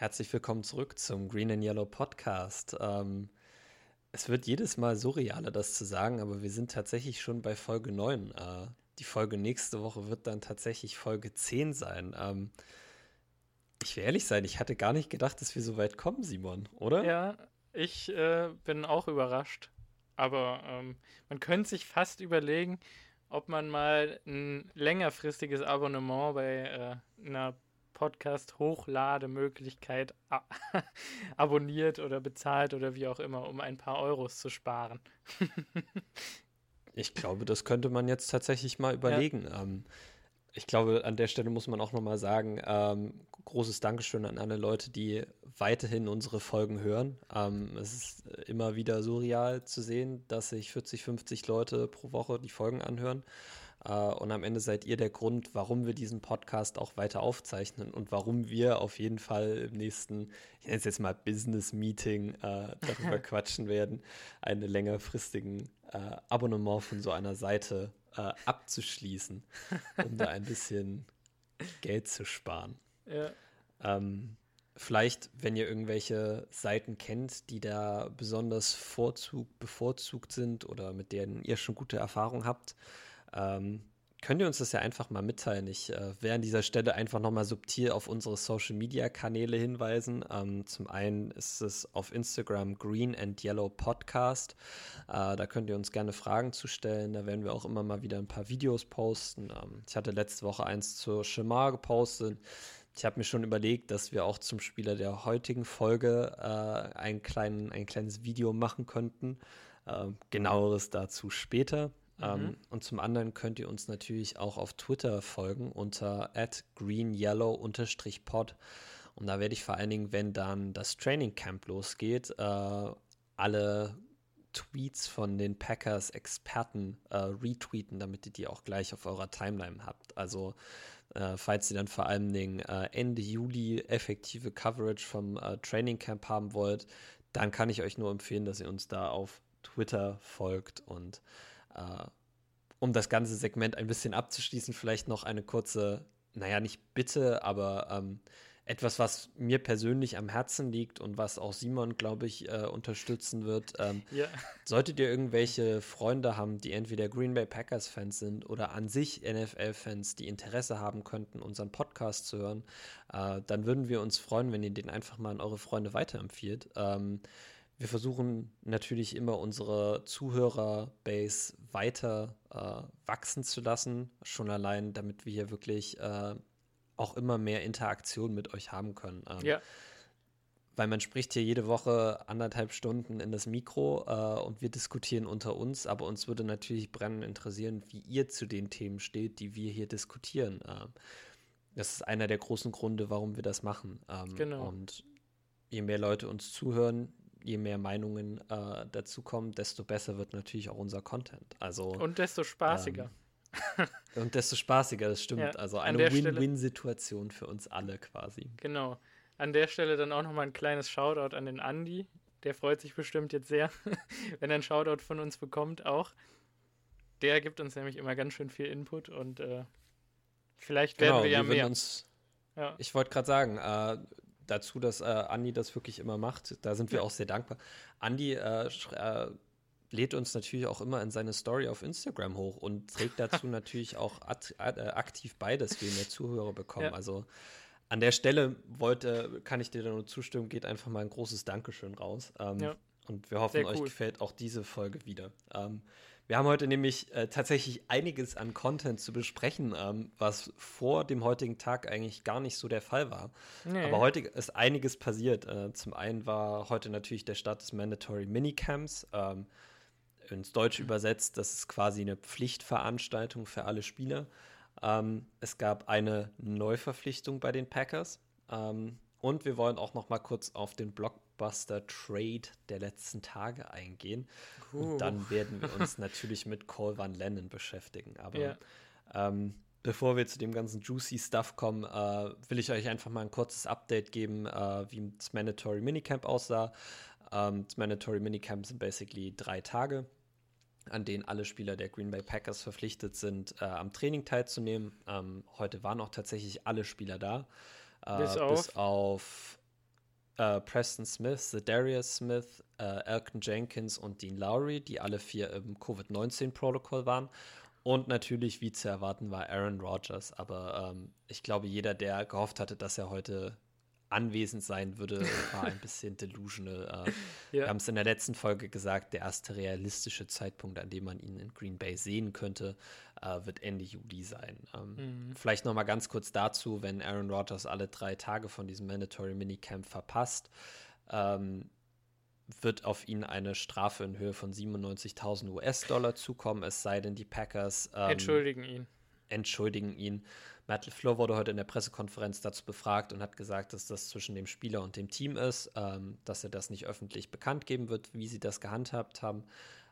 Herzlich willkommen zurück zum Green and Yellow Podcast. Ähm, es wird jedes Mal surrealer, das zu sagen, aber wir sind tatsächlich schon bei Folge 9. Äh, die Folge nächste Woche wird dann tatsächlich Folge 10 sein. Ähm, ich will ehrlich sein, ich hatte gar nicht gedacht, dass wir so weit kommen, Simon, oder? Ja, ich äh, bin auch überrascht. Aber ähm, man könnte sich fast überlegen, ob man mal ein längerfristiges Abonnement bei äh, einer Podcast-Hochlademöglichkeit abonniert oder bezahlt oder wie auch immer, um ein paar Euros zu sparen. ich glaube, das könnte man jetzt tatsächlich mal überlegen. Ja. Ähm, ich glaube, an der Stelle muss man auch nochmal sagen, ähm, großes Dankeschön an alle Leute, die weiterhin unsere Folgen hören. Ähm, es ist immer wieder surreal zu sehen, dass sich 40, 50 Leute pro Woche die Folgen anhören. Äh, und am Ende seid ihr der Grund, warum wir diesen Podcast auch weiter aufzeichnen und warum wir auf jeden Fall im nächsten, ich nenne es jetzt mal Business-Meeting, äh, darüber quatschen werden, einen längerfristigen äh, Abonnement von so einer Seite äh, abzuschließen, um da ein bisschen Geld zu sparen. Ja. Ähm, vielleicht, wenn ihr irgendwelche Seiten kennt, die da besonders vorzug, bevorzugt sind oder mit denen ihr schon gute Erfahrungen habt, ähm, könnt ihr uns das ja einfach mal mitteilen. Ich äh, werde an dieser Stelle einfach nochmal subtil auf unsere Social Media Kanäle hinweisen. Ähm, zum einen ist es auf Instagram Green and Yellow Podcast. Äh, da könnt ihr uns gerne Fragen zu stellen. Da werden wir auch immer mal wieder ein paar Videos posten. Ähm, ich hatte letzte Woche eins zur Schemar gepostet. Ich habe mir schon überlegt, dass wir auch zum Spieler der heutigen Folge äh, ein, klein, ein kleines Video machen könnten. Äh, genaueres dazu später. Ähm, mhm. und zum anderen könnt ihr uns natürlich auch auf Twitter folgen unter greenyellow-pod. Und da werde ich vor allen Dingen, wenn dann das Training Camp losgeht, äh, alle Tweets von den Packers Experten äh, retweeten, damit ihr die auch gleich auf eurer Timeline habt. Also äh, falls ihr dann vor allen Dingen äh, Ende Juli effektive Coverage vom äh, Training Camp haben wollt, dann kann ich euch nur empfehlen, dass ihr uns da auf Twitter folgt und äh, um das ganze Segment ein bisschen abzuschließen, vielleicht noch eine kurze, naja, nicht Bitte, aber ähm, etwas, was mir persönlich am Herzen liegt und was auch Simon, glaube ich, äh, unterstützen wird. Ähm, ja. Solltet ihr irgendwelche Freunde haben, die entweder Green Bay Packers-Fans sind oder an sich NFL-Fans, die Interesse haben könnten, unseren Podcast zu hören, äh, dann würden wir uns freuen, wenn ihr den einfach mal an eure Freunde weiterempfiehlt. Ähm, wir versuchen natürlich immer unsere Zuhörerbase weiter äh, wachsen zu lassen, schon allein, damit wir hier wirklich äh, auch immer mehr Interaktion mit euch haben können. Ähm, ja. Weil man spricht hier jede Woche anderthalb Stunden in das Mikro äh, und wir diskutieren unter uns, aber uns würde natürlich brennend interessieren, wie ihr zu den Themen steht, die wir hier diskutieren. Ähm, das ist einer der großen Gründe, warum wir das machen. Ähm, genau. Und je mehr Leute uns zuhören, je mehr Meinungen äh, dazukommen, desto besser wird natürlich auch unser Content. Also, und desto spaßiger. Ähm, und desto spaßiger, das stimmt. Ja, also eine Win-Win-Situation für uns alle quasi. Genau. An der Stelle dann auch nochmal ein kleines Shoutout an den Andi. Der freut sich bestimmt jetzt sehr, wenn er ein Shoutout von uns bekommt auch. Der gibt uns nämlich immer ganz schön viel Input und äh, vielleicht werden genau, wir ja wir mehr. Uns, ja. Ich wollte gerade sagen, äh, dazu, dass äh, Andi das wirklich immer macht. Da sind wir ja. auch sehr dankbar. Andi äh, äh, lädt uns natürlich auch immer in seine Story auf Instagram hoch und trägt dazu natürlich auch äh, aktiv bei, dass wir mehr Zuhörer bekommen. Ja. Also an der Stelle wollte, kann ich dir nur zustimmen, geht einfach mal ein großes Dankeschön raus. Ähm, ja. Und wir hoffen, cool. euch gefällt auch diese Folge wieder. Ähm, wir haben heute nämlich äh, tatsächlich einiges an Content zu besprechen, ähm, was vor dem heutigen Tag eigentlich gar nicht so der Fall war. Nee. Aber heute ist einiges passiert. Äh, zum einen war heute natürlich der Start des Mandatory Minicamps. Ähm, ins Deutsche übersetzt, das ist quasi eine Pflichtveranstaltung für alle Spieler. Ähm, es gab eine Neuverpflichtung bei den Packers. Ähm, und wir wollen auch noch mal kurz auf den Blockbuster-Trade der letzten Tage eingehen. Uh. Und dann werden wir uns natürlich mit Cole Van Lennon beschäftigen. Aber ja. ähm, bevor wir zu dem ganzen juicy Stuff kommen, äh, will ich euch einfach mal ein kurzes Update geben, äh, wie das Mandatory Minicamp aussah. Ähm, das Mandatory Minicamp sind basically drei Tage an denen alle Spieler der Green Bay Packers verpflichtet sind, äh, am Training teilzunehmen. Ähm, heute waren auch tatsächlich alle Spieler da. Äh, bis, auf? bis auf äh, Preston Smith, Darius Smith, äh, Elton Jenkins und Dean Lowry, die alle vier im Covid-19-Protokoll waren. Und natürlich, wie zu erwarten, war Aaron Rodgers. Aber ähm, ich glaube, jeder, der gehofft hatte, dass er heute anwesend sein würde, war ein bisschen delusional. Äh, ja. Wir haben es in der letzten Folge gesagt, der erste realistische Zeitpunkt, an dem man ihn in Green Bay sehen könnte, äh, wird Ende Juli sein. Ähm, mhm. Vielleicht noch mal ganz kurz dazu, wenn Aaron Rodgers alle drei Tage von diesem Mandatory Minicamp verpasst, ähm, wird auf ihn eine Strafe in Höhe von 97.000 US-Dollar zukommen, es sei denn, die Packers ähm, entschuldigen ihn. Entschuldigen ihn. Matt LeFleur wurde heute in der Pressekonferenz dazu befragt und hat gesagt, dass das zwischen dem Spieler und dem Team ist, ähm, dass er das nicht öffentlich bekannt geben wird, wie sie das gehandhabt haben.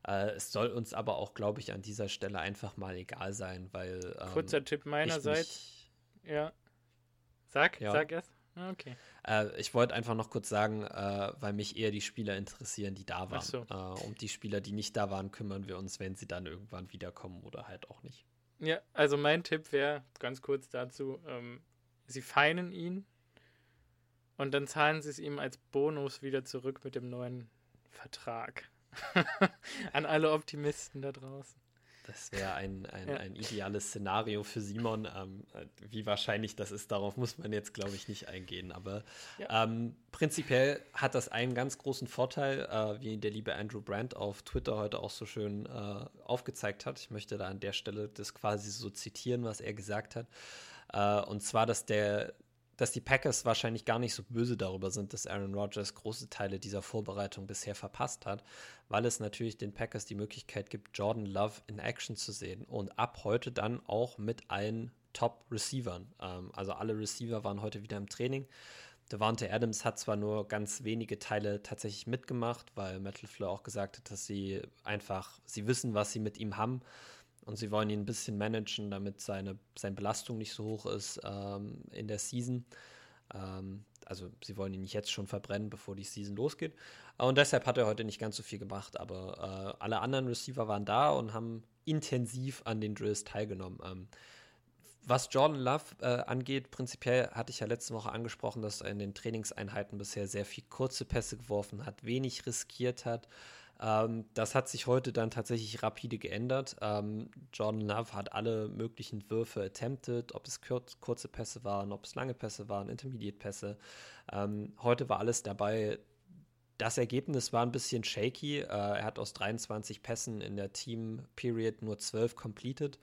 Äh, es soll uns aber auch, glaube ich, an dieser Stelle einfach mal egal sein, weil. Ähm, Kurzer Tipp meinerseits. Ja. Sag, ja. sag erst. Ah, okay. Äh, ich wollte einfach noch kurz sagen, äh, weil mich eher die Spieler interessieren, die da waren. So. Äh, um die Spieler, die nicht da waren, kümmern wir uns, wenn sie dann irgendwann wiederkommen oder halt auch nicht. Ja, also mein Tipp wäre, ganz kurz dazu, ähm, sie feinen ihn und dann zahlen sie es ihm als Bonus wieder zurück mit dem neuen Vertrag. An alle Optimisten da draußen. Das wäre ein, ein, ja. ein, ideales Szenario für Simon. Ähm, wie wahrscheinlich das ist, darauf muss man jetzt, glaube ich, nicht eingehen. Aber ja. ähm, prinzipiell hat das einen ganz großen Vorteil, äh, wie der liebe Andrew Brandt auf Twitter heute auch so schön äh, aufgezeigt hat. Ich möchte da an der Stelle das quasi so zitieren, was er gesagt hat. Äh, und zwar, dass der dass die Packers wahrscheinlich gar nicht so böse darüber sind, dass Aaron Rodgers große Teile dieser Vorbereitung bisher verpasst hat, weil es natürlich den Packers die Möglichkeit gibt, Jordan Love in Action zu sehen und ab heute dann auch mit allen Top-Receivern. Ähm, also alle Receiver waren heute wieder im Training. Devante Adams hat zwar nur ganz wenige Teile tatsächlich mitgemacht, weil Metal Fleur auch gesagt hat, dass sie einfach, sie wissen, was sie mit ihm haben und sie wollen ihn ein bisschen managen, damit seine, seine Belastung nicht so hoch ist ähm, in der Season. Ähm, also sie wollen ihn nicht jetzt schon verbrennen, bevor die Season losgeht. Und deshalb hat er heute nicht ganz so viel gemacht. Aber äh, alle anderen Receiver waren da und haben intensiv an den Drills teilgenommen. Ähm, was Jordan Love äh, angeht, prinzipiell hatte ich ja letzte Woche angesprochen, dass er in den Trainingseinheiten bisher sehr viel kurze Pässe geworfen hat, wenig riskiert hat. Ähm, das hat sich heute dann tatsächlich rapide geändert. Ähm, Jordan Love hat alle möglichen Würfe attempted, ob es kurz, kurze Pässe waren, ob es lange Pässe waren, Intermediate-Pässe. Ähm, heute war alles dabei. Das Ergebnis war ein bisschen shaky. Äh, er hat aus 23 Pässen in der Team-Period nur 12 completed.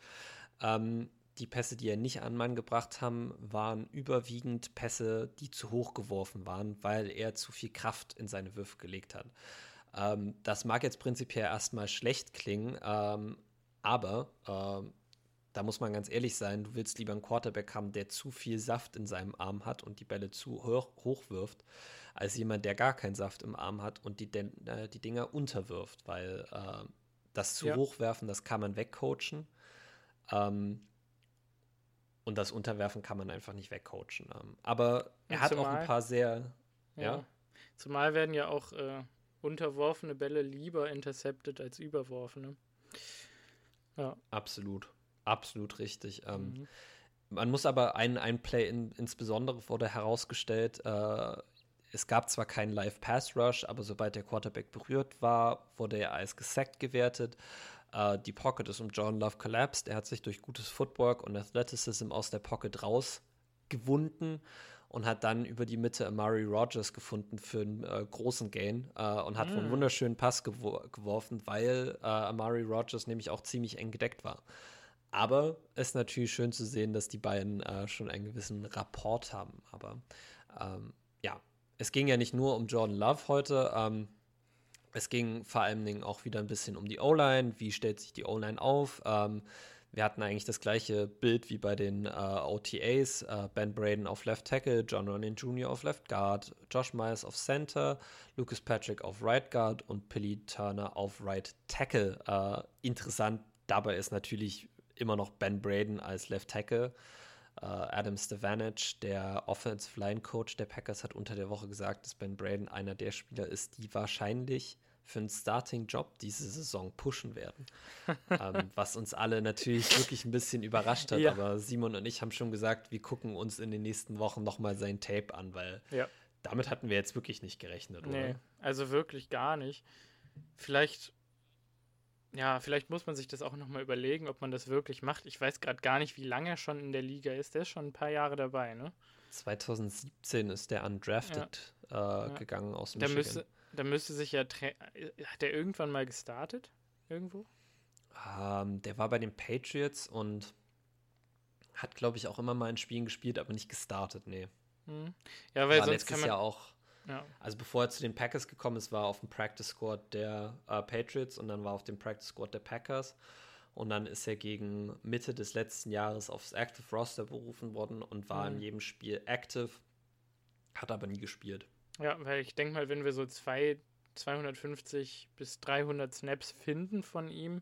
Ähm, die Pässe, die er nicht an Mann gebracht haben, waren überwiegend Pässe, die zu hoch geworfen waren, weil er zu viel Kraft in seine Würfe gelegt hat. Ähm, das mag jetzt prinzipiell erstmal schlecht klingen, ähm, aber ähm, da muss man ganz ehrlich sein, du willst lieber einen Quarterback haben, der zu viel Saft in seinem Arm hat und die Bälle zu hoch, hoch wirft, als jemand, der gar keinen Saft im Arm hat und die, äh, die Dinger unterwirft, weil äh, das zu ja. hochwerfen, das kann man wegcoachen. Ähm, und das Unterwerfen kann man einfach nicht wegcoachen. Ähm, aber er hat auch ein paar sehr. Ja. ja. Zumal werden ja auch äh, unterworfene Bälle lieber intercepted als überworfene. Ja. Absolut. Absolut richtig. Ähm, mhm. Man muss aber ein, ein Play in, insbesondere wurde herausgestellt, äh, es gab zwar keinen Live-Pass-Rush, aber sobald der Quarterback berührt war, wurde er als gesackt gewertet. Uh, die Pocket ist um John Love collapsed. Er hat sich durch gutes Footwork und Athleticism aus der Pocket rausgewunden und hat dann über die Mitte Amari Rogers gefunden für einen äh, großen Gain äh, und hat mm. einen wunderschönen Pass gewor geworfen, weil äh, Amari Rogers nämlich auch ziemlich eng gedeckt war. Aber es ist natürlich schön zu sehen, dass die beiden äh, schon einen gewissen Rapport haben. Aber ähm, ja, es ging ja nicht nur um Jordan Love heute. Ähm, es ging vor allen Dingen auch wieder ein bisschen um die O-Line. Wie stellt sich die O-Line auf? Ähm, wir hatten eigentlich das gleiche Bild wie bei den äh, OTAs. Äh, ben Braden auf Left Tackle, John Ronin Jr. auf Left Guard, Josh Myers auf Center, Lucas Patrick auf Right Guard und Billy Turner auf Right Tackle. Äh, interessant dabei ist natürlich immer noch Ben Braden als Left Tackle. Uh, Adam Stevanich, der Offensive Line Coach der Packers, hat unter der Woche gesagt, dass Ben Braden einer der Spieler ist, die wahrscheinlich für einen Starting-Job diese Saison pushen werden. ähm, was uns alle natürlich wirklich ein bisschen überrascht hat. Ja. Aber Simon und ich haben schon gesagt, wir gucken uns in den nächsten Wochen nochmal sein Tape an, weil ja. damit hatten wir jetzt wirklich nicht gerechnet, nee, oder? also wirklich gar nicht. Vielleicht, ja, vielleicht muss man sich das auch nochmal überlegen, ob man das wirklich macht. Ich weiß gerade gar nicht, wie lange er schon in der Liga ist. Der ist schon ein paar Jahre dabei, ne? 2017 ist der undrafted ja. Äh, ja. gegangen aus Michigan. Da müsste, da müsste sich ja, hat der irgendwann mal gestartet? Irgendwo? Ähm, der war bei den Patriots und hat, glaube ich, auch immer mal in Spielen gespielt, aber nicht gestartet, nee. Hm. Ja, weil war sonst letztes kann man, Jahr auch. Ja. Also bevor er zu den Packers gekommen ist, war er auf dem Practice Squad der äh, Patriots und dann war er auf dem Practice Squad der Packers. Und dann ist er gegen Mitte des letzten Jahres aufs Active Roster berufen worden und war mhm. in jedem Spiel active, hat aber nie gespielt. Ja, weil ich denke mal, wenn wir so zwei, 250 bis 300 Snaps finden von ihm,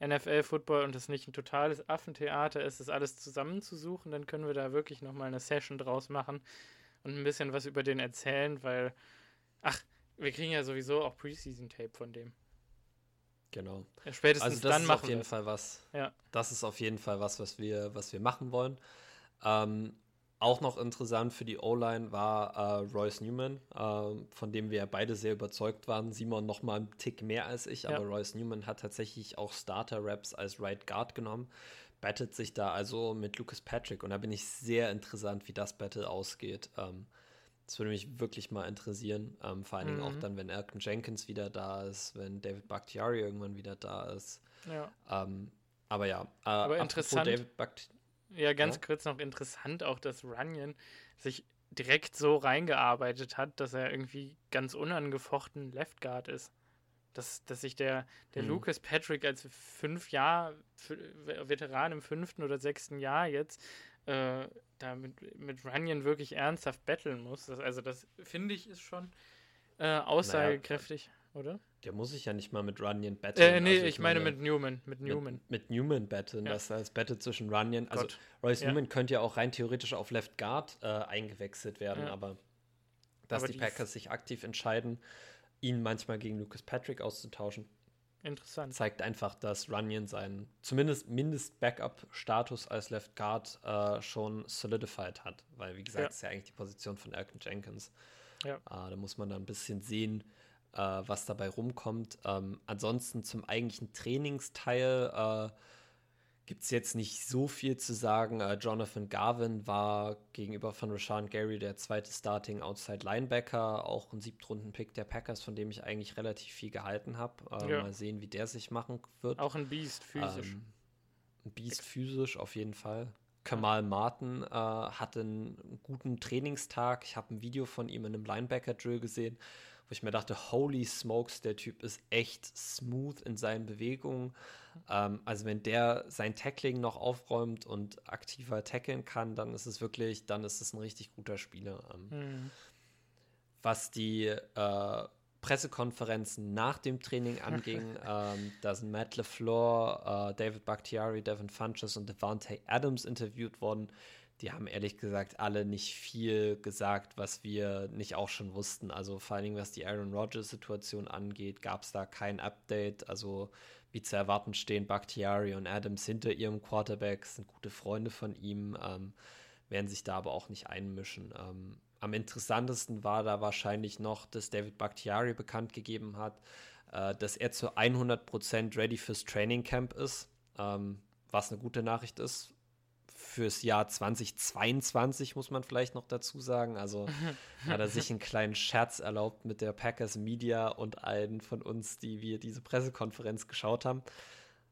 NFL-Football und das nicht ein totales Affentheater ist, das alles zusammenzusuchen, dann können wir da wirklich nochmal eine Session draus machen und ein bisschen was über den erzählen, weil, ach, wir kriegen ja sowieso auch Preseason-Tape von dem. Genau. Ja, spätestens also das dann ist machen auf jeden wir. Fall was. Ja. Das ist auf jeden Fall was, was wir, was wir machen wollen. Ähm, auch noch interessant für die O-Line war äh, Royce Newman, äh, von dem wir beide sehr überzeugt waren. Simon noch mal einen Tick mehr als ich, aber Royce Newman hat tatsächlich auch Starter-Raps als Right Guard genommen. Battet sich da also mit Lucas Patrick und da bin ich sehr interessant, wie das Battle ausgeht. Ähm, das würde mich wirklich mal interessieren. Ähm, vor allen Dingen mhm. auch dann, wenn Elton Jenkins wieder da ist, wenn David Bakhtiari irgendwann wieder da ist. Ja. Ähm, aber ja, äh, aber interessant. David Bakhtiari ja, ganz ja. kurz noch interessant auch, dass Runyon sich direkt so reingearbeitet hat, dass er irgendwie ganz unangefochten Left Guard ist. Dass, dass sich der, der mhm. Lucas Patrick als fünf Jahr Veteran im fünften oder sechsten Jahr jetzt äh, da mit, mit Runyon wirklich ernsthaft betteln muss. Das, also das finde ich ist schon äh, aussagekräftig. Naja, oder? Der muss sich ja nicht mal mit Runyon battlen. Äh, nee, also ich, ich meine, meine, mit Newman. Mit Newman, mit, mit Newman battlen, ja. das als Battle zwischen Runyon. Also Gott. Royce ja. Newman könnte ja auch rein theoretisch auf Left Guard äh, eingewechselt werden, ja. aber dass aber die, die Packers sich aktiv entscheiden, ihn manchmal gegen Lucas Patrick auszutauschen. Interessant. Zeigt einfach, dass Runyon seinen zumindest Mindest-Backup-Status als Left Guard äh, schon solidified hat. Weil, wie gesagt, ja. ist ja eigentlich die Position von Elton Jenkins. Ja. Äh, da muss man dann ein bisschen sehen, äh, was dabei rumkommt. Ähm, ansonsten zum eigentlichen Trainingsteil äh, gibt es jetzt nicht so viel zu sagen. Äh, Jonathan Garvin war gegenüber von Rashawn Gary der zweite Starting Outside Linebacker, auch ein Siebtrunden-Pick der Packers, von dem ich eigentlich relativ viel gehalten habe. Äh, ja. Mal sehen, wie der sich machen wird. Auch ein Biest physisch. Ähm, ein Biest physisch auf jeden Fall. Kamal Martin äh, hatte einen guten Trainingstag. Ich habe ein Video von ihm in einem Linebacker-Drill gesehen wo ich mir dachte, holy smokes, der Typ ist echt smooth in seinen Bewegungen. Ähm, also wenn der sein Tackling noch aufräumt und aktiver tackeln kann, dann ist es wirklich, dann ist es ein richtig guter Spieler. Mhm. Was die äh, Pressekonferenzen nach dem Training anging, ähm, da sind Matt LeFleur, äh, David Bakhtiari, Devin Funches und Devante Adams interviewt worden die haben ehrlich gesagt alle nicht viel gesagt, was wir nicht auch schon wussten. Also vor allen Dingen, was die Aaron Rodgers-Situation angeht, gab es da kein Update. Also wie zu erwarten stehen Bakhtiari und Adams hinter ihrem Quarterback, sind gute Freunde von ihm, ähm, werden sich da aber auch nicht einmischen. Ähm, am interessantesten war da wahrscheinlich noch, dass David Bakhtiari bekannt gegeben hat, äh, dass er zu 100% ready fürs Training Camp ist, ähm, was eine gute Nachricht ist fürs Jahr 2022, muss man vielleicht noch dazu sagen. Also hat er sich einen kleinen Scherz erlaubt mit der Packers Media und allen von uns, die wir diese Pressekonferenz geschaut haben.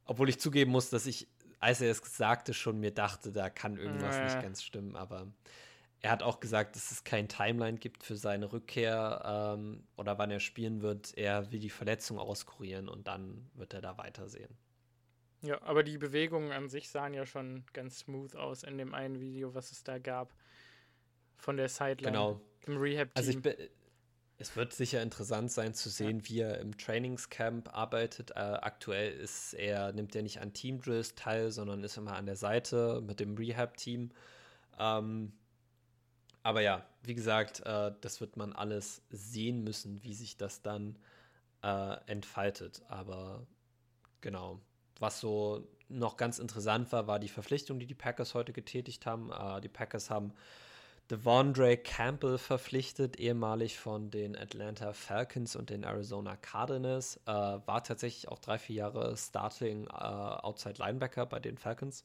Obwohl ich zugeben muss, dass ich, als er es sagte, schon mir dachte, da kann irgendwas äh. nicht ganz stimmen. Aber er hat auch gesagt, dass es kein Timeline gibt für seine Rückkehr ähm, oder wann er spielen wird. Er will die Verletzung auskurieren und dann wird er da weitersehen. Ja, aber die Bewegungen an sich sahen ja schon ganz smooth aus in dem einen Video, was es da gab. Von der Sideline genau. im Rehab-Team. Also ich es wird sicher interessant sein zu sehen, ja. wie er im Trainingscamp arbeitet. Äh, aktuell ist er, nimmt er nicht an Team-Drills teil, sondern ist immer an der Seite mit dem Rehab-Team. Ähm, aber ja, wie gesagt, äh, das wird man alles sehen müssen, wie sich das dann äh, entfaltet. Aber genau, was so noch ganz interessant war, war die Verpflichtung, die die Packers heute getätigt haben. Äh, die Packers haben Devondre Campbell verpflichtet, ehemalig von den Atlanta Falcons und den Arizona Cardinals. Äh, war tatsächlich auch drei, vier Jahre Starting äh, Outside Linebacker bei den Falcons.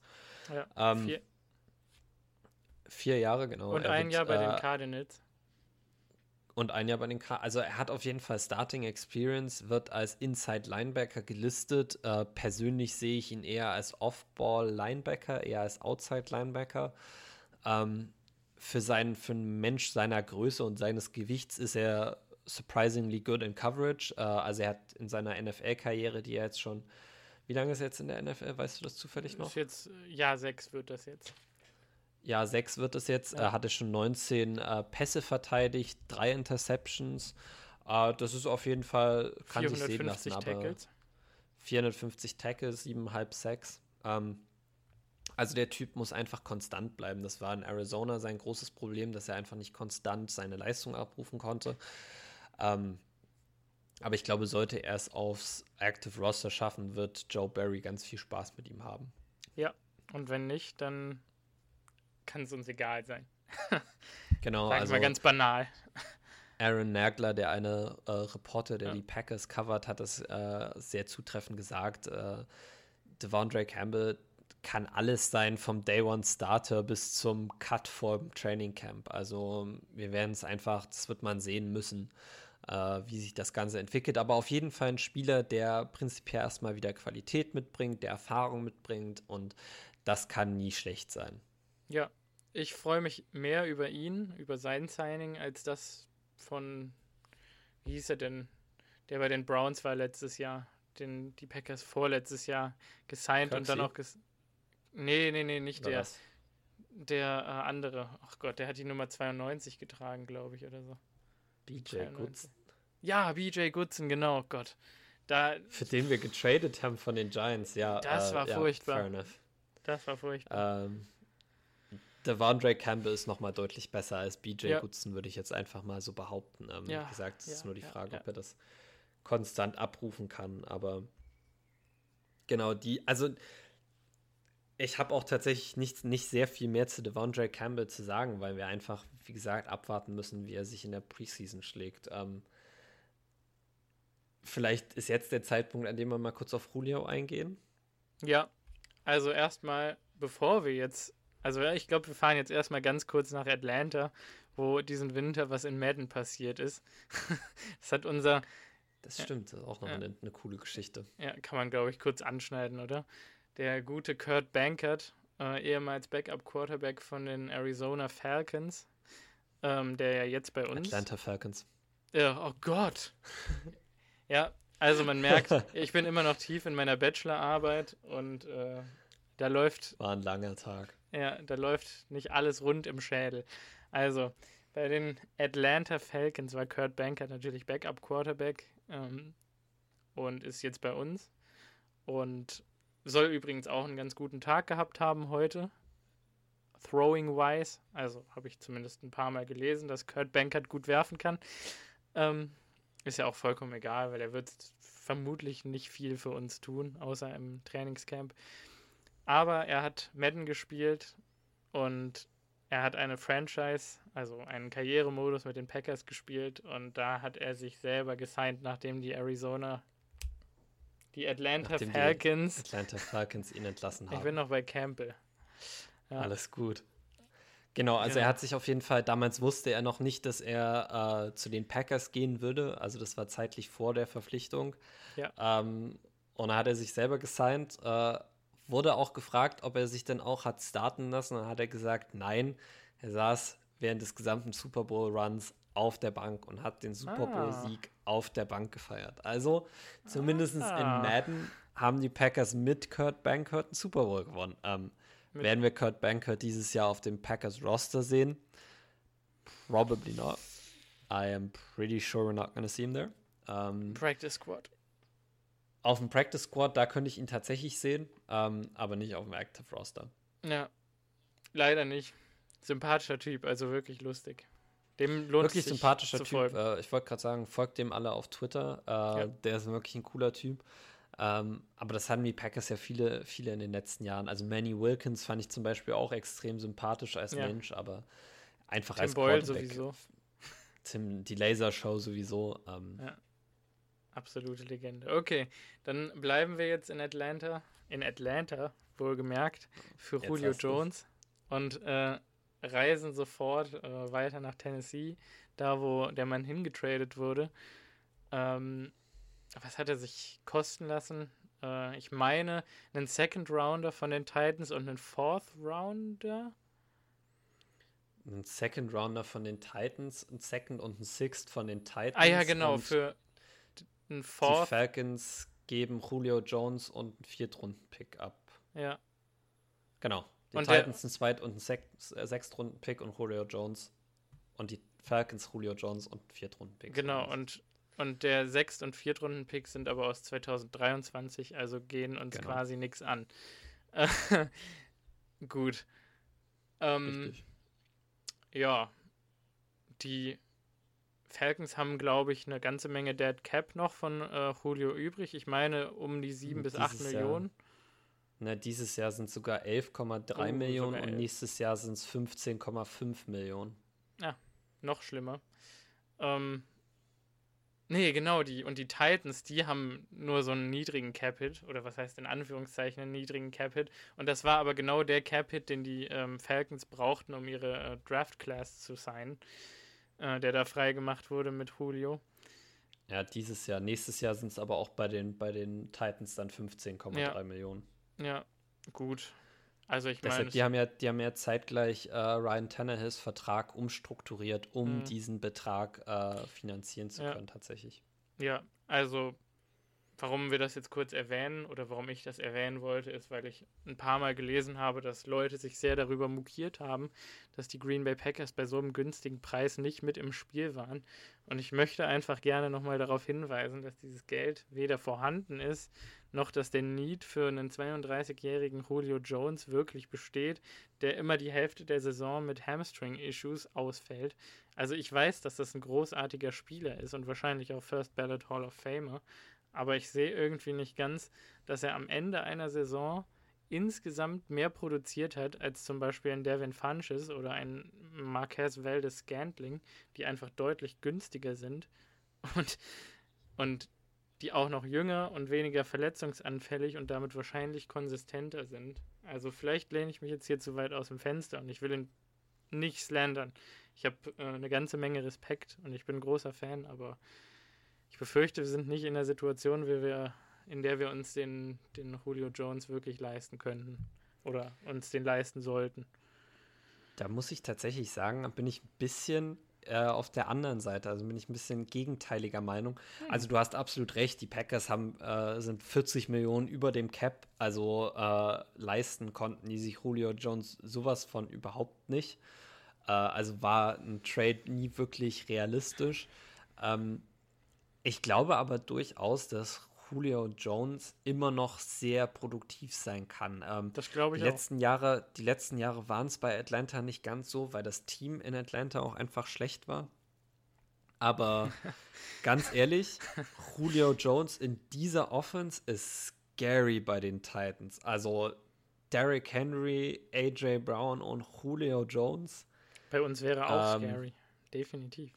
Ja, Ähm, vier, Vier Jahre, genau. und ein wird, Jahr bei äh, den Cardinals. Und ein Jahr bei den Cardinals. Also er hat auf jeden Fall Starting Experience, wird als Inside Linebacker gelistet. Äh, persönlich sehe ich ihn eher als Off-Ball Linebacker, eher als Outside Linebacker. Ähm, für, seinen, für einen Mensch seiner Größe und seines Gewichts ist er surprisingly good in Coverage. Äh, also er hat in seiner NFL-Karriere, die er jetzt schon, wie lange ist er jetzt in der NFL? Weißt du das zufällig noch? Jetzt, Jahr 6 wird das jetzt. Ja, sechs wird es jetzt. Ja. Er hatte schon 19 äh, Pässe verteidigt, drei Interceptions. Äh, das ist auf jeden Fall, kann sich sehen lassen, 450 aber Tackles. 450 Tackles, 7,5 Sacks. Ähm, also der Typ muss einfach konstant bleiben. Das war in Arizona sein großes Problem, dass er einfach nicht konstant seine Leistung abrufen konnte. Ähm, aber ich glaube, sollte er es aufs Active Roster schaffen, wird Joe Barry ganz viel Spaß mit ihm haben. Und wenn nicht, dann kann es uns egal sein. Genau, Sagen also wir ganz banal. Aaron Nagler, der eine äh, Reporter, der Ja. die Packers covert, hat das äh, sehr zutreffend gesagt. Äh, Devondre Campbell kann alles sein, vom Day One Starter bis zum Cut vom Training Camp. Also wir werden es einfach, das wird man sehen müssen, äh, wie sich das Ganze entwickelt. Aber auf jeden Fall ein Spieler, der prinzipiell erstmal wieder Qualität mitbringt, der Erfahrung mitbringt und das kann nie schlecht sein. Ja, ich freue mich mehr über ihn, über sein Signing, als das von, wie hieß er denn, der bei den Browns war letztes Jahr, den die Packers vorletztes Jahr gesigned und dann auch ges Nee, nee, nee, nicht Oder der. was? Der äh, andere. Ach Gott, der hat die Nummer 92 getragen, glaube ich, oder so. BJ 93. Goodson. Ja, BJ Goodson, genau, Gott. Da, Für den wir getradet haben von den Giants, ja. Das äh, war ja, furchtbar. Fair enough. das war furchtbar. Ähm, Devondre Campbell ist nochmal deutlich besser als BJ Ja. Goodson, würde ich jetzt einfach mal so behaupten. Ähm, Ja, wie gesagt, es ist ja, nur die Frage, ob er das konstant abrufen kann. Aber genau die, also ich habe auch tatsächlich nicht, nicht sehr viel mehr zu Devondre Campbell zu sagen, weil wir einfach, wie gesagt, abwarten müssen, wie er sich in der Preseason schlägt. Ähm, vielleicht ist jetzt der Zeitpunkt, an dem wir mal kurz auf Julio eingehen. Ja, also erstmal, bevor wir jetzt, also ja, ich glaube, wir fahren jetzt erstmal ganz kurz nach Atlanta, wo diesen Winter was in Madden passiert ist. das hat unser, Das stimmt, das ist auch noch Ja. eine, eine coole Geschichte. ja, kann man glaube ich kurz anschneiden, oder? Der gute Kurt Bankert, äh, ehemals Backup-Quarterback von den Arizona Falcons, ähm, der ja jetzt bei uns. Atlanta Falcons. Ja, oh Gott. ja, also man merkt, ich bin immer noch tief in meiner Bachelorarbeit und äh, da läuft War ein langer Tag. Ja, da läuft nicht alles rund im Schädel. Also, bei den Atlanta Falcons war Kurt Bankert natürlich Backup Quarterback ähm, und ist jetzt bei uns. Und soll übrigens auch einen ganz guten Tag gehabt haben heute. Throwing-wise. Also habe ich zumindest ein paar Mal gelesen, dass Kurt Bankert gut werfen kann. Ähm, ist ja auch vollkommen egal, weil er wird vermutlich nicht viel für uns tun, außer im Trainingscamp. Aber er hat Madden gespielt und er hat eine Franchise, also einen Karrieremodus mit den Packers gespielt und da hat er sich selber gesigned, nachdem die Arizona, die Atlanta Nachdem die Falcons, Atlanta Falcons ihn entlassen ich haben. bin noch bei Campbell. Ja. Alles gut. Genau, also Ja. er hat sich auf jeden Fall, damals wusste er noch nicht, dass er äh, zu den Packers gehen würde. Also das war zeitlich vor der Verpflichtung. Ja. Ähm, und da hat er sich selber gesigned. Äh, wurde auch gefragt, ob er sich denn auch hat starten lassen. Dann hat er gesagt, nein. Er saß während des gesamten Super Bowl Runs auf der Bank und hat den Super Bowl Ah. Sieg auf der Bank gefeiert. Also zumindest Ah. in Madden haben die Packers mit Kurt Bankert einen Super Bowl gewonnen. Ähm, werden wir Kurt Bankert dieses Jahr auf dem Packers Roster sehen? Probably not. I am pretty sure we're not going to see him there. Ähm, Practice Squad. Auf dem Practice Squad, da könnte ich ihn tatsächlich sehen, ähm, aber nicht auf dem Active Roster. Ja, leider nicht. Sympathischer Typ, also wirklich lustig. Dem lohnt Wirklich sympathischer Typ. Äh, ich wollte gerade sagen, folgt dem alle auf Twitter. Äh, Der ist wirklich ein cooler Typ. Ähm, aber das haben die Packers ja viele, viele in den letzten Jahren. Also Manny Wilkins fand ich zum Beispiel auch extrem sympathisch als Ja. Mensch, aber Einfach Tim als Boyle Quarterback. sowieso. Tim, die Lasershow sowieso. Ähm, Ja. Absolute Legende. Okay, dann bleiben wir jetzt in Atlanta. In Atlanta, wohlgemerkt, für Jetzt Julio. Jones. Und äh, reisen sofort äh, weiter nach Tennessee, da wo der Mann hingetradet wurde. Ähm, was hat er sich kosten lassen? Äh, ich meine, einen Second Rounder von den Titans und einen Fourth Rounder. Ein Second Rounder von den Titans, ein Second und ein Sixth von den Titans. Ah ja, genau, und für einen die Fourth. Falcons geben Julio Jones und einen Viertrunden-Pick ab. Ja, Genau. Die Und der- Titans einen Zweit- und Sek äh, Sechstrunden-Pick und Julio Jones. Und die Falcons Julio Jones und Viertrunden-Pick. Genau, und, und der Sechst- und Viertrunden-Pick sind aber aus 2023, also gehen uns Genau. quasi nichts an. Gut. Ähm, Richtig. ja, die Falcons haben, glaube ich, eine ganze Menge Dead Cap noch von äh, Julio übrig. Ich meine um die 7 Und bis 8 dieses Jahr Millionen. Na, dieses Jahr sind es sogar 11,3 Oh, Millionen sogar und 11. nächstes Jahr sind es 15,5 Millionen. Noch schlimmer. Ähm, nee, genau, die. Und die Titans, die haben nur so einen niedrigen Cap-Hit, oder was heißt in Anführungszeichen einen niedrigen Cap-Hit. Und das war aber genau der Cap-Hit, den die ähm, Falcons brauchten, um ihre äh, Draft-Class zu signen, äh, der da freigemacht wurde mit Julio. Ja, dieses Jahr. Nächstes Jahr sind es aber auch bei den, bei den Titans dann 15,3 Ja. Millionen. Ja, gut. Also ich meine, die haben ja, die haben ja zeitgleich äh, Ryan Tannehills Vertrag umstrukturiert, um Mhm. diesen Betrag äh, finanzieren zu Ja. können, tatsächlich. Ja, also warum wir das jetzt kurz erwähnen oder warum ich das erwähnen wollte, ist, weil ich ein paar Mal gelesen habe, dass Leute sich sehr darüber mokiert haben, dass die Green Bay Packers bei so einem günstigen Preis nicht mit im Spiel waren. Und ich möchte einfach gerne nochmal darauf hinweisen, dass dieses Geld weder vorhanden ist, noch dass der Need für einen 32-jährigen Julio Jones wirklich besteht, der immer die Hälfte der Saison mit Hamstring-Issues ausfällt. Also ich weiß, dass das ein großartiger Spieler ist und wahrscheinlich auch First Ballot Hall of Famer, aber ich sehe irgendwie nicht ganz, dass er am Ende einer Saison insgesamt mehr produziert hat als zum Beispiel ein Devin Funches oder ein Marquez Valdez Scantling, die einfach deutlich günstiger sind und, und die auch noch jünger und weniger verletzungsanfällig und damit wahrscheinlich konsistenter sind. Also vielleicht lehne ich mich jetzt hier zu weit aus dem Fenster und ich will ihn nicht slandern. Ich habe äh, eine ganze Menge Respekt und ich bin großer Fan, aber ich befürchte, wir sind nicht in der Situation, wie wir, in der wir uns den, den Julio Jones wirklich leisten könnten oder uns den leisten sollten. Da muss ich tatsächlich sagen, bin ich ein bisschen äh, auf der anderen Seite, also bin ich ein bisschen gegenteiliger Meinung. Also du hast absolut recht, die Packers haben, äh, sind 40 Millionen über dem Cap, also äh, leisten konnten die sich Julio Jones sowas von überhaupt nicht. Äh, also war ein Trade nie wirklich realistisch. Ähm, ich glaube aber durchaus, dass Julio Jones immer noch sehr produktiv sein kann. Ähm, Das glaube die ich auch. letzten Jahre, die letzten Jahre waren es bei Atlanta nicht ganz so, weil das Team in Atlanta auch einfach schlecht war. Aber ganz ehrlich, Julio Jones in dieser Offense ist scary bei den Titans. Also Derrick Henry, AJ Brown und Julio Jones. Bei uns wäre auch Ähm, scary. Definitiv.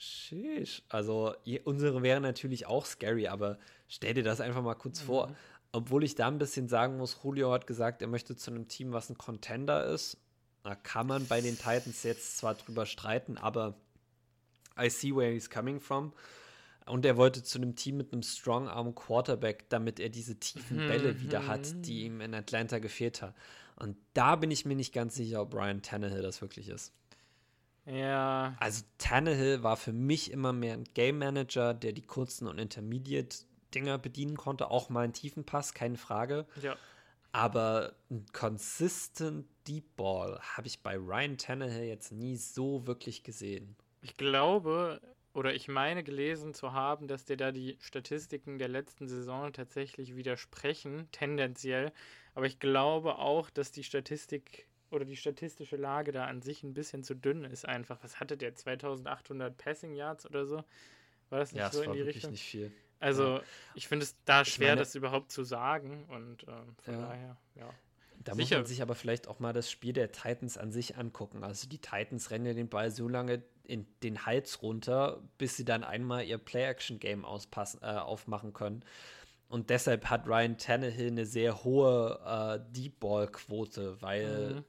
Sheesh. Also unsere wäre natürlich auch scary, aber stell dir das einfach mal kurz vor. Mhm. Obwohl ich da ein bisschen sagen muss, Julio hat gesagt, er möchte zu einem Team, was ein Contender ist. Da kann man bei den Titans jetzt zwar drüber streiten, aber I see where he's coming from. Und er wollte zu einem Team mit einem Strong Arm Quarterback, damit er diese tiefen Mhm, Bälle wieder hat, die ihm in Atlanta gefehlt hat. Und da bin ich mir nicht ganz sicher, ob Brian Tannehill das wirklich ist. Ja, Also Tannehill war für mich immer mehr ein Game Manager, der die kurzen und Intermediate-Dinger bedienen konnte. Auch mal einen tiefen Pass, keine Frage. ja. Aber ein consistent Deep Ball habe ich bei Ryan Tannehill jetzt nie so wirklich gesehen. Ich glaube, oder ich meine gelesen zu haben, dass dir da die Statistiken der letzten Saison tatsächlich widersprechen, tendenziell. Aber ich glaube auch, dass die Statistik oder die statistische Lage da an sich ein bisschen zu dünn ist einfach. Was hatte der? 2800 Passing Yards oder so? War das nicht Ja, so in die Richtung? nicht viel. Also, ich finde es da schwer, meine- das überhaupt zu sagen und ähm, von Ja. daher, ja. Da Sicher. muss man sich aber vielleicht auch mal das Spiel der Titans an sich angucken. Also die Titans rennen ja den Ball so lange in den Hals runter, bis sie dann einmal ihr Play-Action-Game äh, aufmachen können. Und deshalb hat Ryan Tannehill eine sehr hohe äh, Deep-Ball-Quote, weil mhm.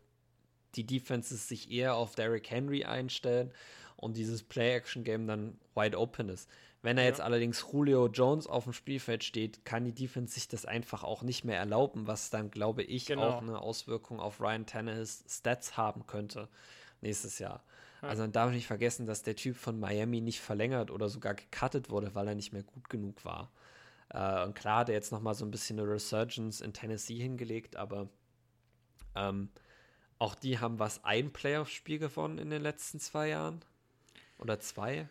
Die Defenses sich eher auf Derrick Henry einstellen und dieses Play-Action-Game dann wide open ist. Wenn er ja. jetzt allerdings Julio Jones auf dem Spielfeld steht, kann die Defense sich das einfach auch nicht mehr erlauben, was dann, glaube ich, genau. auch eine Auswirkung auf Ryan Tannehills Stats haben könnte nächstes Jahr. Ja. Also man darf nicht vergessen, dass der Typ von Miami nicht verlängert oder sogar gecuttet wurde, weil er nicht mehr gut genug war. Äh, und klar, der jetzt noch mal so ein bisschen eine Resurgence in Tennessee hingelegt, aber ähm, auch die haben was ein Playoff-Spiel gewonnen in den letzten zwei Jahren. Oder zwei?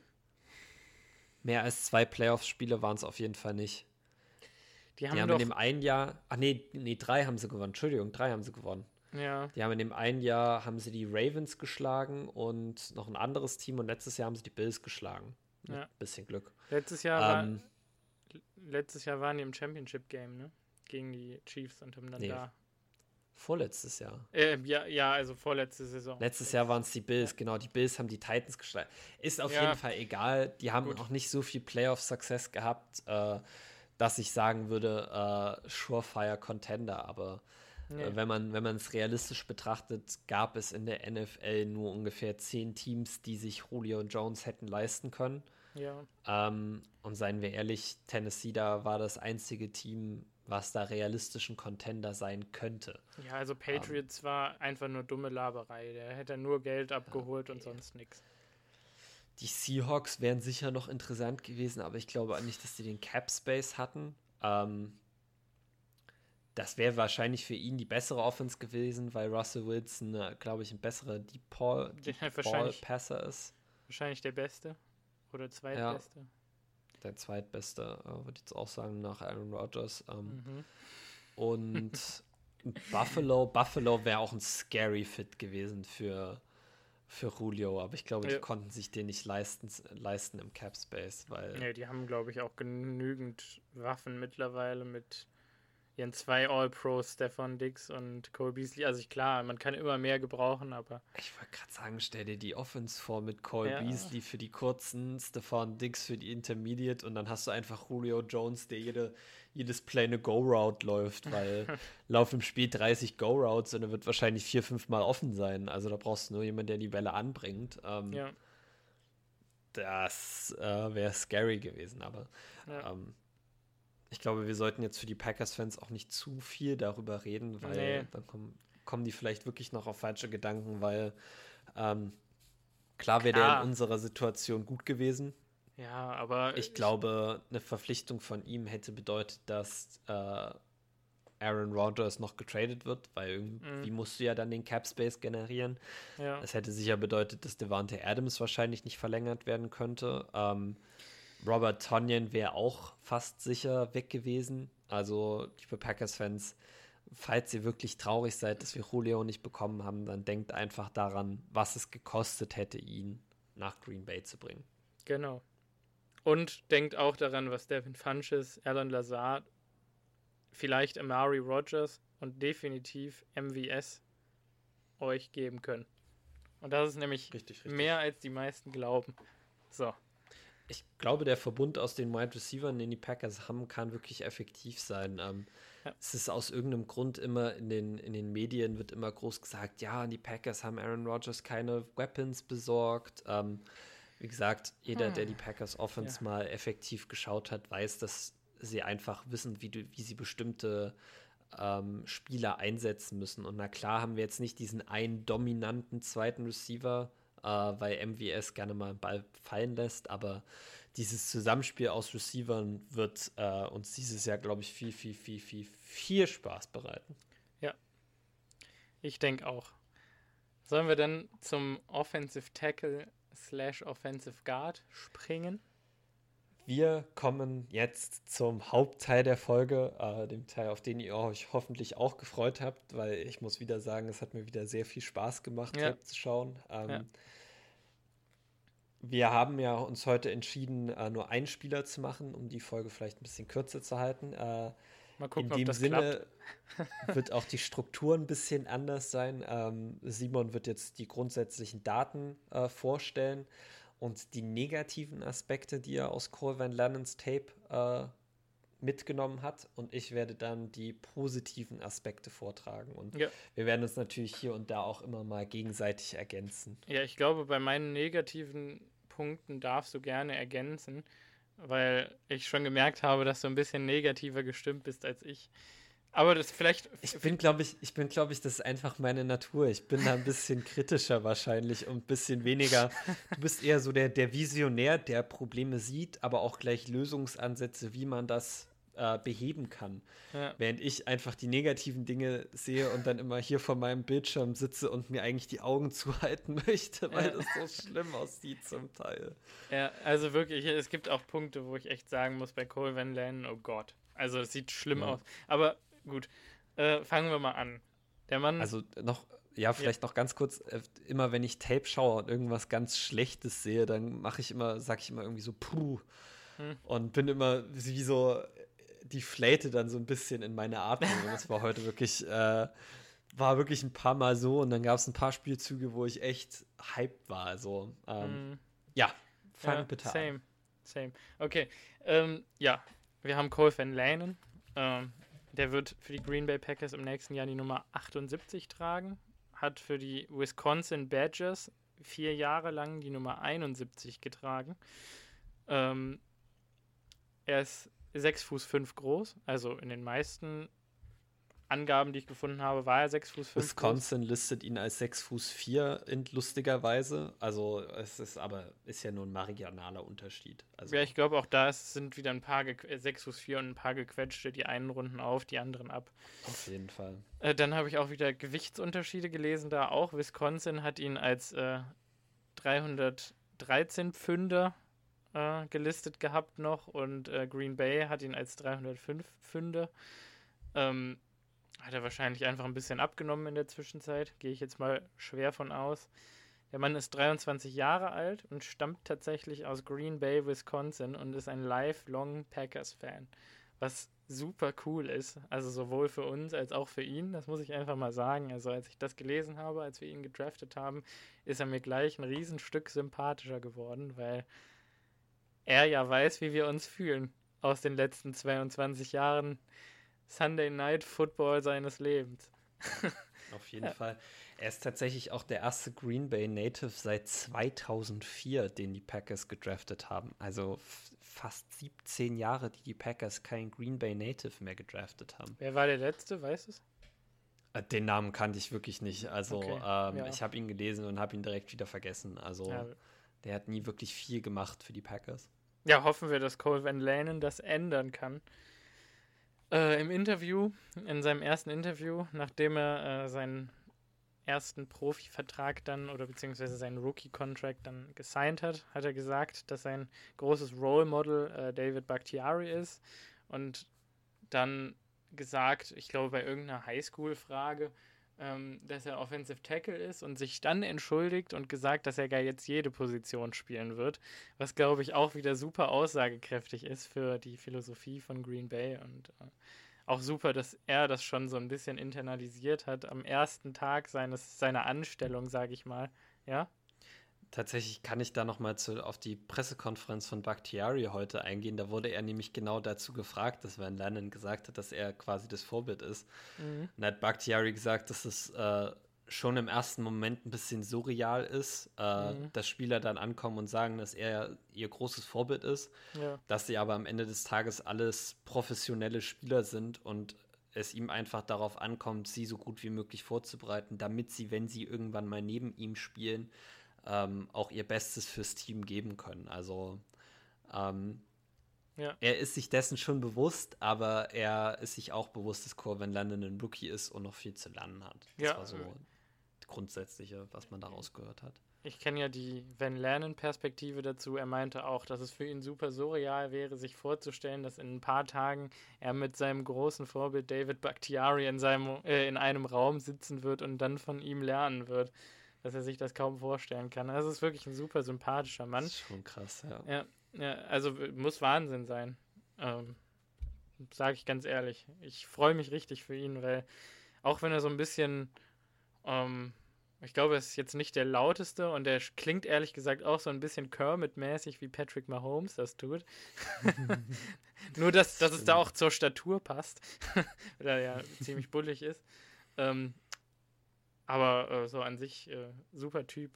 Mehr als zwei Playoff-Spiele waren es auf jeden Fall nicht. Die haben, die haben in dem einen Jahr, ach nee, nee, drei haben sie gewonnen. Entschuldigung, drei haben sie gewonnen. Ja. Die haben in dem einen Jahr haben sie die Ravens geschlagen und noch ein anderes Team und letztes Jahr haben sie die Bills geschlagen. Mit ja. bisschen Glück. Letztes Jahr, ähm, war, letztes Jahr waren die im Championship Game, ne? Gegen die Chiefs und haben dann nee, da Vorletztes Jahr. Äh, ja, ja, also vorletzte Saison. Letztes Jahr waren es die Bills, genau. Die Bills haben die Titans geschlagen. Ist auf ja. jeden Fall egal. Die haben Gut. auch nicht so viel Playoff-Success gehabt, äh, dass ich sagen würde, äh, Surefire Contender. Aber äh, nee. wenn man es realistisch betrachtet, gab es in der NFL nur ungefähr zehn Teams, die sich Julio Jones hätten leisten können. Ja. Ähm, und seien wir ehrlich, Tennessee da war das einzige Team, was da realistischen Contender sein könnte. Ja, also Patriots um, war einfach nur dumme Laberei. Der hätte nur Geld abgeholt okay. und sonst nichts. Die Seahawks wären sicher noch interessant gewesen, aber ich glaube nicht, dass sie den Cap Space hatten. Ähm, das wäre wahrscheinlich für ihn die bessere Offense gewesen, weil Russell Wilson, äh, glaube ich, ein besserer Deep Ball, Deep Ball Passer ist. Wahrscheinlich der Beste oder zweitbeste. Ja der zweitbeste, äh, würde ich jetzt auch sagen, nach Aaron Rodgers. Ähm, mhm. Und Buffalo, Buffalo wäre auch ein scary Fit gewesen für, für Julio, aber ich glaube, die ja. konnten sich den nicht leisten, leisten im Cap Space, weil. Nee, die haben, glaube ich, auch genügend Waffen mittlerweile mit ihren zwei All-Pros, Stefan Dix und Cole Beasley. Also ich, klar, man kann immer mehr gebrauchen, aber. Ich wollte gerade sagen, stell dir die Offense vor mit Cole ja. Beasley für die kurzen, Stefan Dix für die Intermediate und dann hast du einfach Julio Jones, der jede, jedes Play eine Go-Route läuft, weil laufen im Spiel 30 Go-Routes und er wird wahrscheinlich vier, fünf Mal offen sein. Also da brauchst du nur jemanden, der die Bälle anbringt. Ähm, ja. Das äh, wäre scary gewesen, aber ja. ähm, ich glaube, wir sollten jetzt für die Packers-Fans auch nicht zu viel darüber reden, weil nee. dann kommen, kommen die vielleicht wirklich noch auf falsche Gedanken, weil ähm, klar wäre der in unserer Situation gut gewesen. Ja, aber. Ich glaube, eine Verpflichtung von ihm hätte bedeutet, dass äh, Aaron Rodgers noch getradet wird, weil irgendwie mhm. musst du ja dann den Cap Space generieren. Ja. Das hätte sicher bedeutet, dass Devante Adams wahrscheinlich nicht verlängert werden könnte. Ähm, Robert Tonyan wäre auch fast sicher weg gewesen. Also, liebe Packers-Fans, falls ihr wirklich traurig seid, dass wir Julio nicht bekommen haben, dann denkt einfach daran, was es gekostet hätte, ihn nach Green Bay zu bringen. Genau. Und denkt auch daran, was Devin Funches, Alan Lazard, vielleicht Amari Rogers und definitiv MVS euch geben können. Und das ist nämlich richtig, richtig. mehr als die meisten glauben. So ich glaube, der Verbund aus den Wide Receivers, den die Packers haben, kann wirklich effektiv sein. Ähm, ja. Es ist aus irgendeinem Grund immer in den, in den Medien wird immer groß gesagt, ja, die Packers haben Aaron Rodgers keine Weapons besorgt. Ähm, wie gesagt, jeder, hm. der die Packers Offense ja. mal effektiv geschaut hat, weiß, dass sie einfach wissen, wie, wie sie bestimmte ähm, Spieler einsetzen müssen. Und na klar haben wir jetzt nicht diesen einen dominanten zweiten Receiver, äh, weil MWS gerne mal einen Ball fallen lässt. Aber dieses Zusammenspiel aus Receivern wird äh, uns dieses Jahr, glaube ich, viel, viel, viel, viel, viel Spaß bereiten. Ja, ich denke auch. Sollen wir dann zum Offensive Tackle slash Offensive Guard springen? Wir kommen jetzt zum Hauptteil der Folge, äh, dem Teil, auf den ihr euch hoffentlich auch gefreut habt, weil ich muss wieder sagen, es hat mir wieder sehr viel Spaß gemacht, ja. zu schauen. Ähm, ja. Wir haben ja uns heute entschieden, äh, nur einen Spieler zu machen, um die Folge vielleicht ein bisschen kürzer zu halten. Äh, Mal gucken, In dem Sinne wird auch die Struktur ein bisschen anders sein. Ähm, Simon wird jetzt die grundsätzlichen Daten äh, vorstellen und die negativen Aspekte, die er aus Cole Van Lannens Tape äh, mitgenommen hat und ich werde dann die positiven Aspekte vortragen. Und ja. wir werden uns natürlich hier und da auch immer mal gegenseitig ergänzen. Ja, ich glaube, bei meinen negativen Punkten darfst du gerne ergänzen, weil ich schon gemerkt habe, dass du ein bisschen negativer gestimmt bist als ich. Aber das vielleicht. Ich bin, glaube ich, ich bin, glaube ich, das ist einfach meine Natur. Ich bin da ein bisschen kritischer wahrscheinlich und ein bisschen weniger. Du bist eher so der, der Visionär, der Probleme sieht, aber auch gleich Lösungsansätze, wie man das äh, beheben kann. Ja. Während ich einfach die negativen Dinge sehe und dann immer hier vor meinem Bildschirm sitze und mir eigentlich die Augen zuhalten möchte, weil ja. das so schlimm aussieht zum Teil. Ja, also wirklich, es gibt auch Punkte, wo ich echt sagen muss, bei Cole Van Lanen, oh Gott. Also es sieht schlimm ja. aus. Aber gut, äh, fangen wir mal an. Der Mann. Also noch, ja, vielleicht ja. noch ganz kurz, äh, immer wenn ich Tape schaue und irgendwas ganz Schlechtes sehe, dann mache ich immer, sag ich immer irgendwie so, puh. Hm. Und bin immer wie so die Fläte dann so ein bisschen in meine Atmung. Und das war heute wirklich, äh, war wirklich ein paar Mal so. Und dann gab es ein paar Spielzüge, wo ich echt hyped war. Also, ähm, mm. ja, fang ja, bitte same, an. Same, Okay, ähm, ja, wir haben Cole Van Lanen. Ähm, der wird für die Green Bay Packers im nächsten Jahr die Nummer 78 tragen. Hat für die Wisconsin Badgers vier Jahre lang die Nummer 71 getragen. Ähm, er ist 6 Fuß 5 groß. Also in den meisten Angaben, die ich gefunden habe, war er 6 Fuß 5 Wisconsin groß. listet ihn als 6 Fuß 4 in lustigerweise. Also es ist aber ist ja nur ein marginaler Unterschied. Also ja, ich glaube auch da sind wieder ein paar 6 äh, Fuß 4 und ein paar gequetschte, die einen runden auf, die anderen ab. Auf jeden Fall. Äh, dann habe ich auch wieder Gewichtsunterschiede gelesen, da auch. Wisconsin hat ihn als äh, 313 Pfünder äh, gelistet gehabt noch und äh, Green Bay hat ihn als 305 Pfünde. Ähm, hat er wahrscheinlich einfach ein bisschen abgenommen in der Zwischenzeit, gehe ich jetzt mal schwer von aus. Der Mann ist 23 Jahre alt und stammt tatsächlich aus Green Bay, Wisconsin und ist ein lifelong Packers-Fan. Was super cool ist. Also sowohl für uns als auch für ihn. Das muss ich einfach mal sagen. Also als ich das gelesen habe, als wir ihn gedraftet haben, ist er mir gleich ein Riesenstück sympathischer geworden, weil er ja weiß, wie wir uns fühlen aus den letzten 22 Jahren Sunday Night Football seines Lebens. Auf jeden ja. Fall. Er ist tatsächlich auch der erste Green Bay Native seit 2004, den die Packers gedraftet haben. Also fast 17 Jahre, die die Packers kein Green Bay Native mehr gedraftet haben. Wer war der letzte, weißt du es? Äh, den Namen kannte ich wirklich nicht. Also okay. ähm, ja. ich habe ihn gelesen und habe ihn direkt wieder vergessen. Also ja. der hat nie wirklich viel gemacht für die Packers. Ja, hoffen wir, dass Cole Van Lanen das ändern kann. Äh, Im Interview, in seinem ersten Interview, nachdem er äh, seinen ersten Profivertrag dann oder beziehungsweise seinen Rookie-Contract dann gesigned hat, hat er gesagt, dass sein großes Role Model äh, David Bakhtiari ist und dann gesagt, ich glaube bei irgendeiner Highschool-Frage, ähm, dass er Offensive Tackle ist und sich dann entschuldigt und gesagt, dass er gar jetzt jede Position spielen wird, was glaube ich auch wieder super aussagekräftig ist für die Philosophie von Green Bay und äh, auch super, dass er das schon so ein bisschen internalisiert hat am ersten Tag seines seiner Anstellung, sage ich mal, ja tatsächlich kann ich da nochmal auf die Pressekonferenz von Bakhtiari heute eingehen. Da wurde er nämlich genau dazu gefragt, dass Van Lennon gesagt hat, dass er quasi das Vorbild ist. Mhm. Und da hat Bakhtiari gesagt, dass es äh, schon im ersten Moment ein bisschen surreal ist, äh, mhm. dass Spieler dann ankommen und sagen, dass er ihr großes Vorbild ist, ja. dass sie aber am Ende des Tages alles professionelle Spieler sind und es ihm einfach darauf ankommt, sie so gut wie möglich vorzubereiten, damit sie, wenn sie irgendwann mal neben ihm spielen, ähm, auch ihr Bestes fürs Team geben können. Also ähm, ja. er ist sich dessen schon bewusst, aber er ist sich auch bewusst, dass Corvin London ein Rookie ist und noch viel zu lernen hat. Das ja. war so das Grundsätzliche, was man daraus gehört hat. Ich kenne ja die Van Lernen-Perspektive dazu. Er meinte auch, dass es für ihn super surreal wäre, sich vorzustellen, dass in ein paar Tagen er mit seinem großen Vorbild David Bakhtiari in, seinem, äh, in einem Raum sitzen wird und dann von ihm lernen wird dass er sich das kaum vorstellen kann. Das ist wirklich ein super sympathischer Mann. Das ist schon krass, ja. Ja, ja also muss Wahnsinn sein. Ähm, sage ich ganz ehrlich. Ich freue mich richtig für ihn, weil auch wenn er so ein bisschen, ähm, ich glaube, er ist jetzt nicht der lauteste und er klingt ehrlich gesagt auch so ein bisschen Kermit-mäßig, wie Patrick Mahomes das tut. Nur, dass, dass es da auch zur Statur passt, weil er ja ziemlich bullig ist. Ähm, aber äh, so an sich äh, super Typ.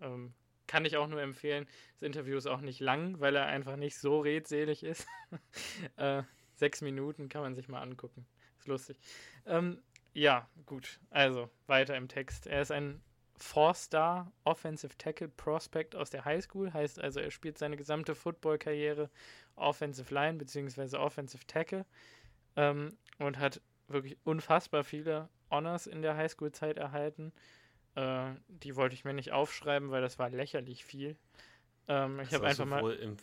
Ähm, kann ich auch nur empfehlen. Das Interview ist auch nicht lang, weil er einfach nicht so redselig ist. äh, sechs Minuten kann man sich mal angucken. Ist lustig. Ähm, ja, gut. Also weiter im Text. Er ist ein Four-Star Offensive Tackle Prospect aus der High School. Heißt also, er spielt seine gesamte Football-Karriere Offensive Line bzw. Offensive Tackle ähm, und hat wirklich unfassbar viele Honors in der Highschool-Zeit erhalten. Äh, die wollte ich mir nicht aufschreiben, weil das war lächerlich viel. Ähm, ich habe einfach sowohl mal. Im,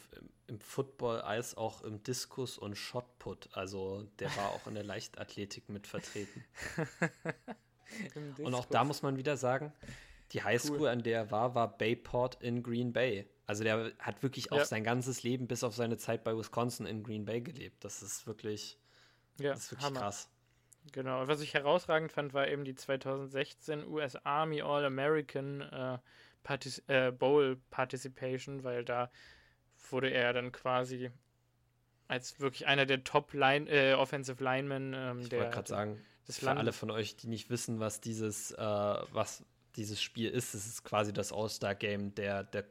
im Football als auch im Diskus und Shotput. Also der war auch in der Leichtathletik mit vertreten. und auch da muss man wieder sagen, die Highschool, cool. an der er war, war Bayport in Green Bay. Also der hat wirklich auch ja. sein ganzes Leben bis auf seine Zeit bei Wisconsin in Green Bay gelebt. Das ist wirklich, ja, das ist wirklich krass. Genau, was ich herausragend fand, war eben die 2016 US Army All-American äh, Partic äh, Bowl Participation, weil da wurde er dann quasi als wirklich einer der Top Line, äh, Offensive Linemen ähm, ich wollte gerade sagen, für Land alle von euch, die nicht wissen, was dieses, äh, was dieses Spiel ist, es ist quasi das All-Star-Game der, der,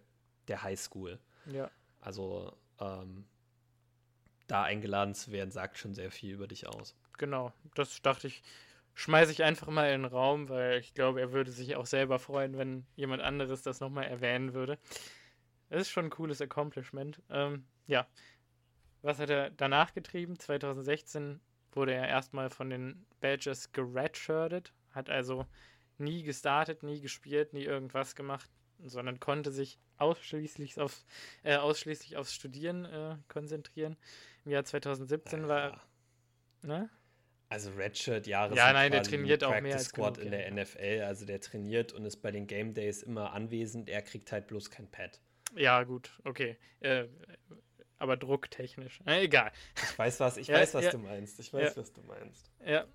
der High School. Ja. Also ähm, da eingeladen zu werden, sagt schon sehr viel über dich aus genau. Das dachte ich, schmeiße ich einfach mal in den Raum, weil ich glaube, er würde sich auch selber freuen, wenn jemand anderes das nochmal erwähnen würde. Das ist schon ein cooles Accomplishment. Ähm, ja. Was hat er danach getrieben? 2016 wurde er erstmal von den Badgers geredshirtet, hat also nie gestartet, nie gespielt, nie irgendwas gemacht, sondern konnte sich ausschließlich aufs, äh, ausschließlich aufs Studieren äh, konzentrieren. Im Jahr 2017 ja. war. Ne? Also Redshirt-Jahre ja, nein, der trainiert auch mehr als Squad genug, in der NFL. Also der trainiert und ist bei den Game Days immer anwesend. Er kriegt halt bloß kein Pad. Ja, gut, okay. Äh, aber drucktechnisch. Äh, egal. Ich weiß, was, ich ja, weiß, was ja. du meinst. Ich weiß, ja. was du meinst. Ja.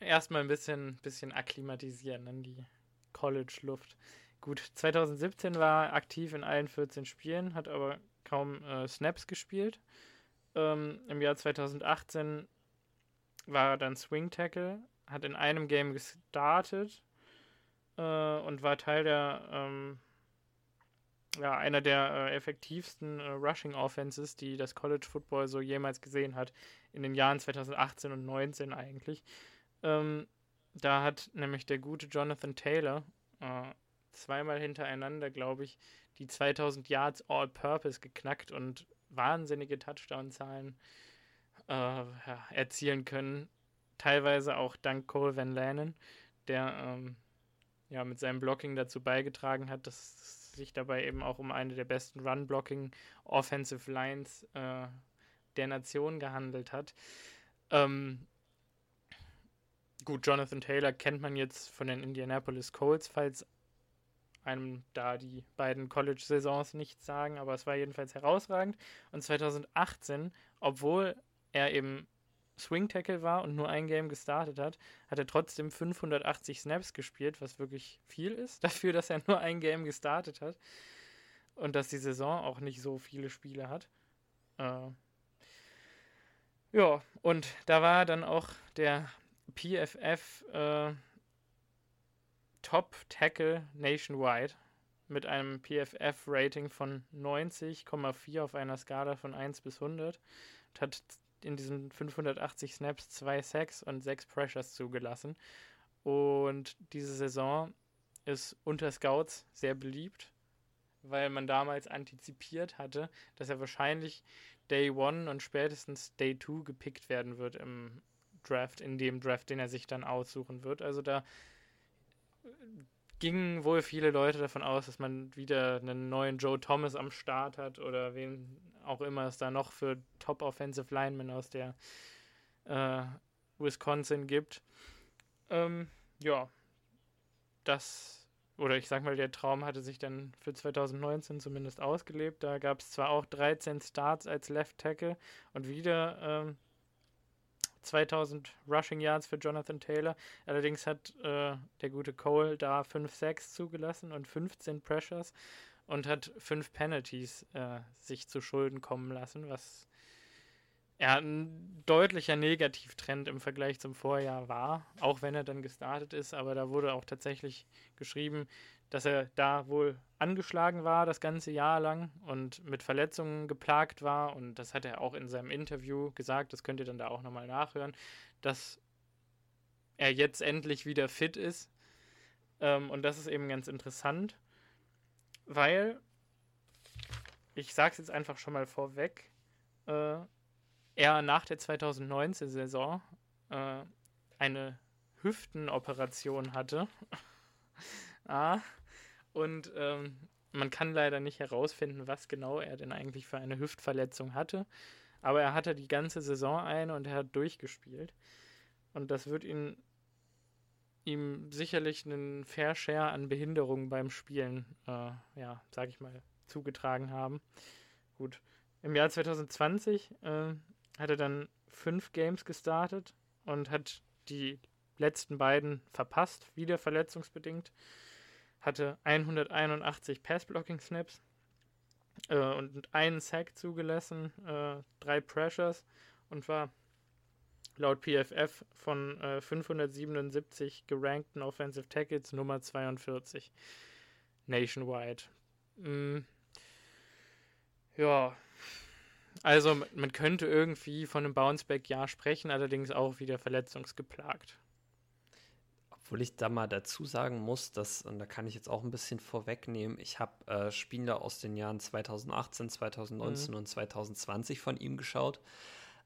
Erstmal ein bisschen, bisschen akklimatisieren an die College-Luft. Gut, 2017 war er aktiv in allen 14 Spielen, hat aber kaum äh, Snaps gespielt. Ähm, Im Jahr 2018 war dann Swing Tackle, hat in einem Game gestartet äh, und war Teil der, ähm, ja, einer der äh, effektivsten äh, Rushing Offenses, die das College Football so jemals gesehen hat, in den Jahren 2018 und 2019 eigentlich. Ähm, da hat nämlich der gute Jonathan Taylor äh, zweimal hintereinander, glaube ich, die 2000 Yards All-Purpose geknackt und wahnsinnige Touchdown-Zahlen äh, ja, erzielen können. Teilweise auch dank Cole Van Lanen, der ähm, ja mit seinem Blocking dazu beigetragen hat, dass es sich dabei eben auch um eine der besten Run-Blocking Offensive Lines äh, der Nation gehandelt hat. Ähm, gut, Jonathan Taylor kennt man jetzt von den Indianapolis Colts, falls einem da die beiden College-Saisons nichts sagen, aber es war jedenfalls herausragend. Und 2018, obwohl er eben Swing Tackle war und nur ein Game gestartet hat, hat er trotzdem 580 Snaps gespielt, was wirklich viel ist, dafür, dass er nur ein Game gestartet hat und dass die Saison auch nicht so viele Spiele hat. Äh ja, und da war dann auch der PFF äh, Top Tackle nationwide mit einem PFF-Rating von 90,4 auf einer Skala von 1 bis 100 und hat in diesen 580 Snaps zwei Sacks und sechs Pressures zugelassen. Und diese Saison ist unter Scouts sehr beliebt, weil man damals antizipiert hatte, dass er wahrscheinlich Day One und spätestens Day Two gepickt werden wird im Draft, in dem Draft, den er sich dann aussuchen wird. Also da gingen wohl viele Leute davon aus, dass man wieder einen neuen Joe Thomas am Start hat oder wen auch immer es da noch für Top Offensive Linemen aus der äh, Wisconsin gibt. Ähm, ja, das, oder ich sag mal, der Traum hatte sich dann für 2019 zumindest ausgelebt. Da gab es zwar auch 13 Starts als Left Tackle und wieder ähm, 2000 Rushing Yards für Jonathan Taylor. Allerdings hat äh, der gute Cole da 5 Sacks zugelassen und 15 Pressures und hat 5 Penalties äh, sich zu Schulden kommen lassen, was ja ein deutlicher Negativtrend im Vergleich zum Vorjahr war, auch wenn er dann gestartet ist. Aber da wurde auch tatsächlich geschrieben, dass er da wohl angeschlagen war das ganze Jahr lang und mit Verletzungen geplagt war. Und das hat er auch in seinem Interview gesagt, das könnt ihr dann da auch nochmal nachhören, dass er jetzt endlich wieder fit ist. Ähm, und das ist eben ganz interessant, weil, ich sage es jetzt einfach schon mal vorweg, äh, er nach der 2019-Saison äh, eine Hüftenoperation hatte. ah, und ähm, man kann leider nicht herausfinden, was genau er denn eigentlich für eine Hüftverletzung hatte. Aber er hatte die ganze Saison eine und er hat durchgespielt. Und das wird ihn, ihm sicherlich einen Fair Share an Behinderungen beim Spielen, äh, ja, sag ich mal, zugetragen haben. Gut. Im Jahr 2020 äh, hat er dann fünf Games gestartet und hat die letzten beiden verpasst, wieder verletzungsbedingt hatte 181 Pass-Blocking-Snaps äh, und einen Sack zugelassen, äh, drei Pressures und war laut PFF von äh, 577 gerankten Offensive Tackles Nummer 42 nationwide. Mm. Ja, also man könnte irgendwie von einem Bounceback-Jahr sprechen, allerdings auch wieder verletzungsgeplagt. Obwohl ich da mal dazu sagen muss, dass, und da kann ich jetzt auch ein bisschen vorwegnehmen, ich habe äh, Spiele aus den Jahren 2018, 2019 mhm. und 2020 von ihm geschaut.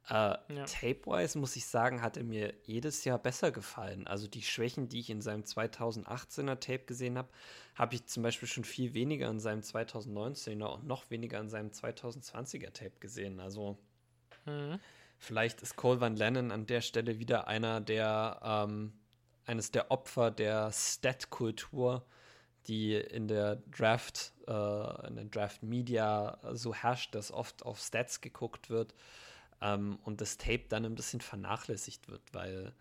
Äh, ja. Tape-wise muss ich sagen, hat er mir jedes Jahr besser gefallen. Also die Schwächen, die ich in seinem 2018er Tape gesehen habe, habe ich zum Beispiel schon viel weniger in seinem 2019er und noch weniger in seinem 2020er Tape gesehen. Also mhm. vielleicht ist Cole Van Lennon an der Stelle wieder einer, der ähm, eines der Opfer der Stat-Kultur, die in der Draft, äh, in den Draft-Media so herrscht, dass oft auf Stats geguckt wird ähm, und das Tape dann ein bisschen vernachlässigt wird, weil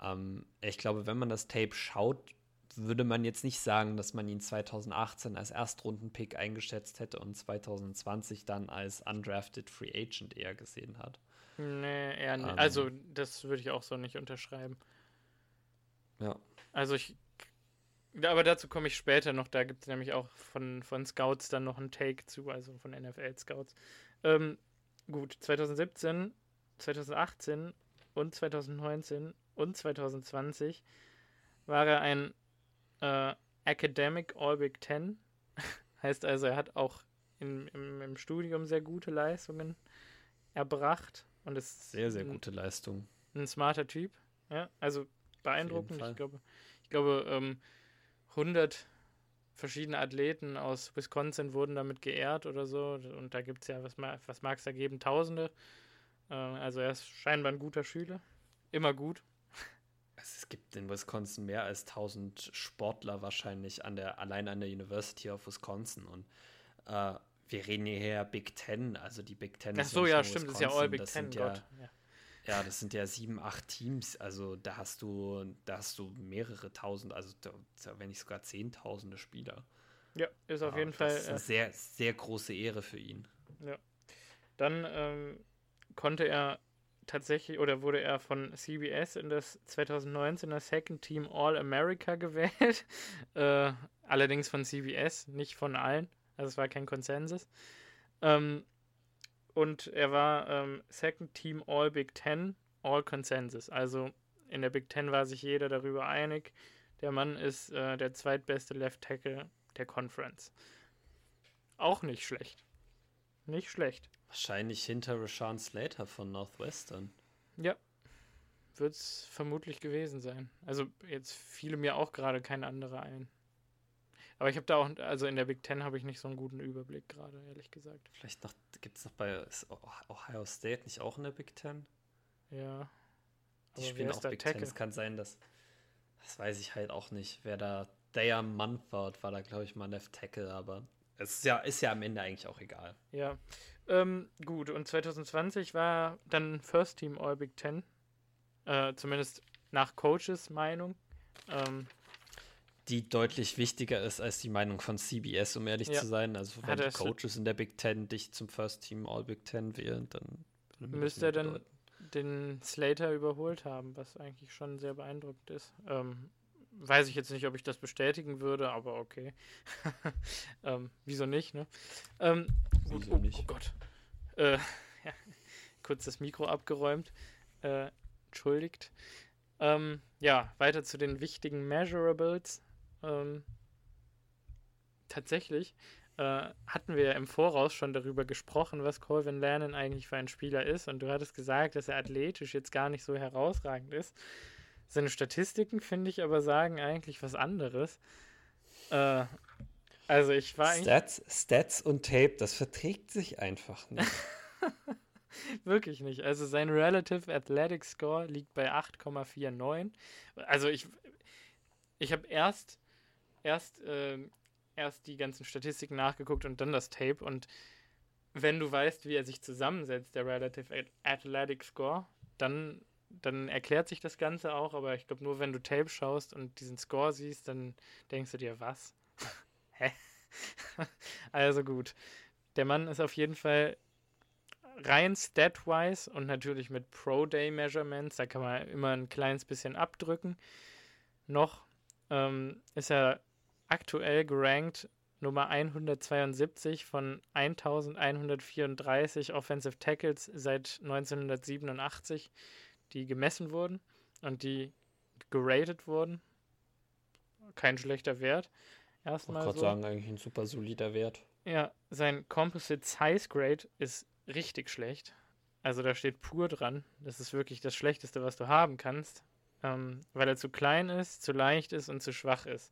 ähm, ich glaube, wenn man das Tape schaut, würde man jetzt nicht sagen, dass man ihn 2018 als Erstrunden-Pick eingeschätzt hätte und 2020 dann als undrafted Free Agent eher gesehen hat. Nee, eher nicht. Ähm, also, das würde ich auch so nicht unterschreiben. Ja. Also ich. Aber dazu komme ich später noch. Da gibt es nämlich auch von, von Scouts dann noch einen Take zu, also von NFL-Scouts. Ähm, gut, 2017, 2018 und 2019 und 2020 war er ein äh, Academic All Big Ten. heißt also, er hat auch in, im, im Studium sehr gute Leistungen erbracht und ist sehr, sehr gute Leistung. Ein smarter Typ. Ja, also beeindruckend. Ich glaube, ich glaube ähm, 100 verschiedene Athleten aus Wisconsin wurden damit geehrt oder so. Und da gibt es ja, was, was mag es da geben? Tausende. Äh, also er ist scheinbar ein guter Schüler. Immer gut. Es gibt in Wisconsin mehr als 1000 Sportler wahrscheinlich an der, allein an der University of Wisconsin. Und äh, wir reden hier Big Ten, also die Big Ten. Ach so, ja, stimmt, das ist ja All Big Ten, Gott. Ja, ja. Ja, das sind ja sieben, acht Teams. Also da hast du, da hast du mehrere tausend, also da, wenn nicht sogar zehntausende Spieler. Ja, ist auf ja, jeden Fall. Das ist eine äh, sehr, sehr große Ehre für ihn. Ja. Dann ähm, konnte er tatsächlich oder wurde er von CBS in das 2019er Second Team All America gewählt. äh, allerdings von CBS, nicht von allen. Also es war kein Konsensus. Ähm, und er war ähm, Second Team All Big Ten, All Consensus. Also in der Big Ten war sich jeder darüber einig. Der Mann ist äh, der zweitbeste Left Tackle der Conference. Auch nicht schlecht. Nicht schlecht. Wahrscheinlich hinter Rashawn Slater von Northwestern. Ja. Wird es vermutlich gewesen sein. Also jetzt fiele mir auch gerade kein anderer ein. Aber ich habe da auch, also in der Big Ten habe ich nicht so einen guten Überblick gerade, ehrlich gesagt. Vielleicht noch, gibt es noch bei Ohio State nicht auch in der Big Ten? Ja. Die spielen auch Big Tackle? Ten. Es kann sein, dass, das weiß ich halt auch nicht, wer da, Daya Munford war da, glaube ich, mal Left Tackle, aber es ist ja, ist ja am Ende eigentlich auch egal. Ja. Ähm, gut, und 2020 war dann First Team All Big Ten. Äh, zumindest nach Coaches Meinung. Ähm, die deutlich wichtiger ist als die Meinung von CBS, um ehrlich ja. zu sein. Also wenn die Coaches in der Big Ten dich zum First Team All Big Ten wählen, dann müsste er dann den Slater überholt haben, was eigentlich schon sehr beeindruckend ist. Ähm, weiß ich jetzt nicht, ob ich das bestätigen würde, aber okay. ähm, wieso nicht, ne? Ähm, wieso oh, nicht? Oh Gott. Äh, ja, kurz das Mikro abgeräumt. Äh, entschuldigt. Ähm, ja, weiter zu den wichtigen Measurables. Ähm, tatsächlich äh, hatten wir ja im Voraus schon darüber gesprochen, was Colvin Lannon eigentlich für ein Spieler ist. Und du hattest gesagt, dass er athletisch jetzt gar nicht so herausragend ist. Seine Statistiken, finde ich, aber sagen eigentlich was anderes. Äh, also ich war Stats, Stats und Tape, das verträgt sich einfach nicht. Wirklich nicht. Also sein Relative Athletic Score liegt bei 8,49. Also ich, ich habe erst, erst, äh, erst die ganzen Statistiken nachgeguckt und dann das Tape. Und wenn du weißt, wie er sich zusammensetzt, der Relative Athletic Score, dann dann erklärt sich das Ganze auch, aber ich glaube, nur wenn du Tape schaust und diesen Score siehst, dann denkst du dir, was? Hä? also gut. Der Mann ist auf jeden Fall rein stat-wise und natürlich mit Pro-Day-Measurements, da kann man immer ein kleines bisschen abdrücken. Noch ähm, ist er aktuell gerankt Nummer 172 von 1134 Offensive Tackles seit 1987 die gemessen wurden und die geratet wurden. Kein schlechter Wert. Erstmal. Ich wollte so. sagen, eigentlich ein super solider Wert. Ja, sein Composite Size Grade ist richtig schlecht. Also da steht pur dran. Das ist wirklich das Schlechteste, was du haben kannst. Ähm, weil er zu klein ist, zu leicht ist und zu schwach ist.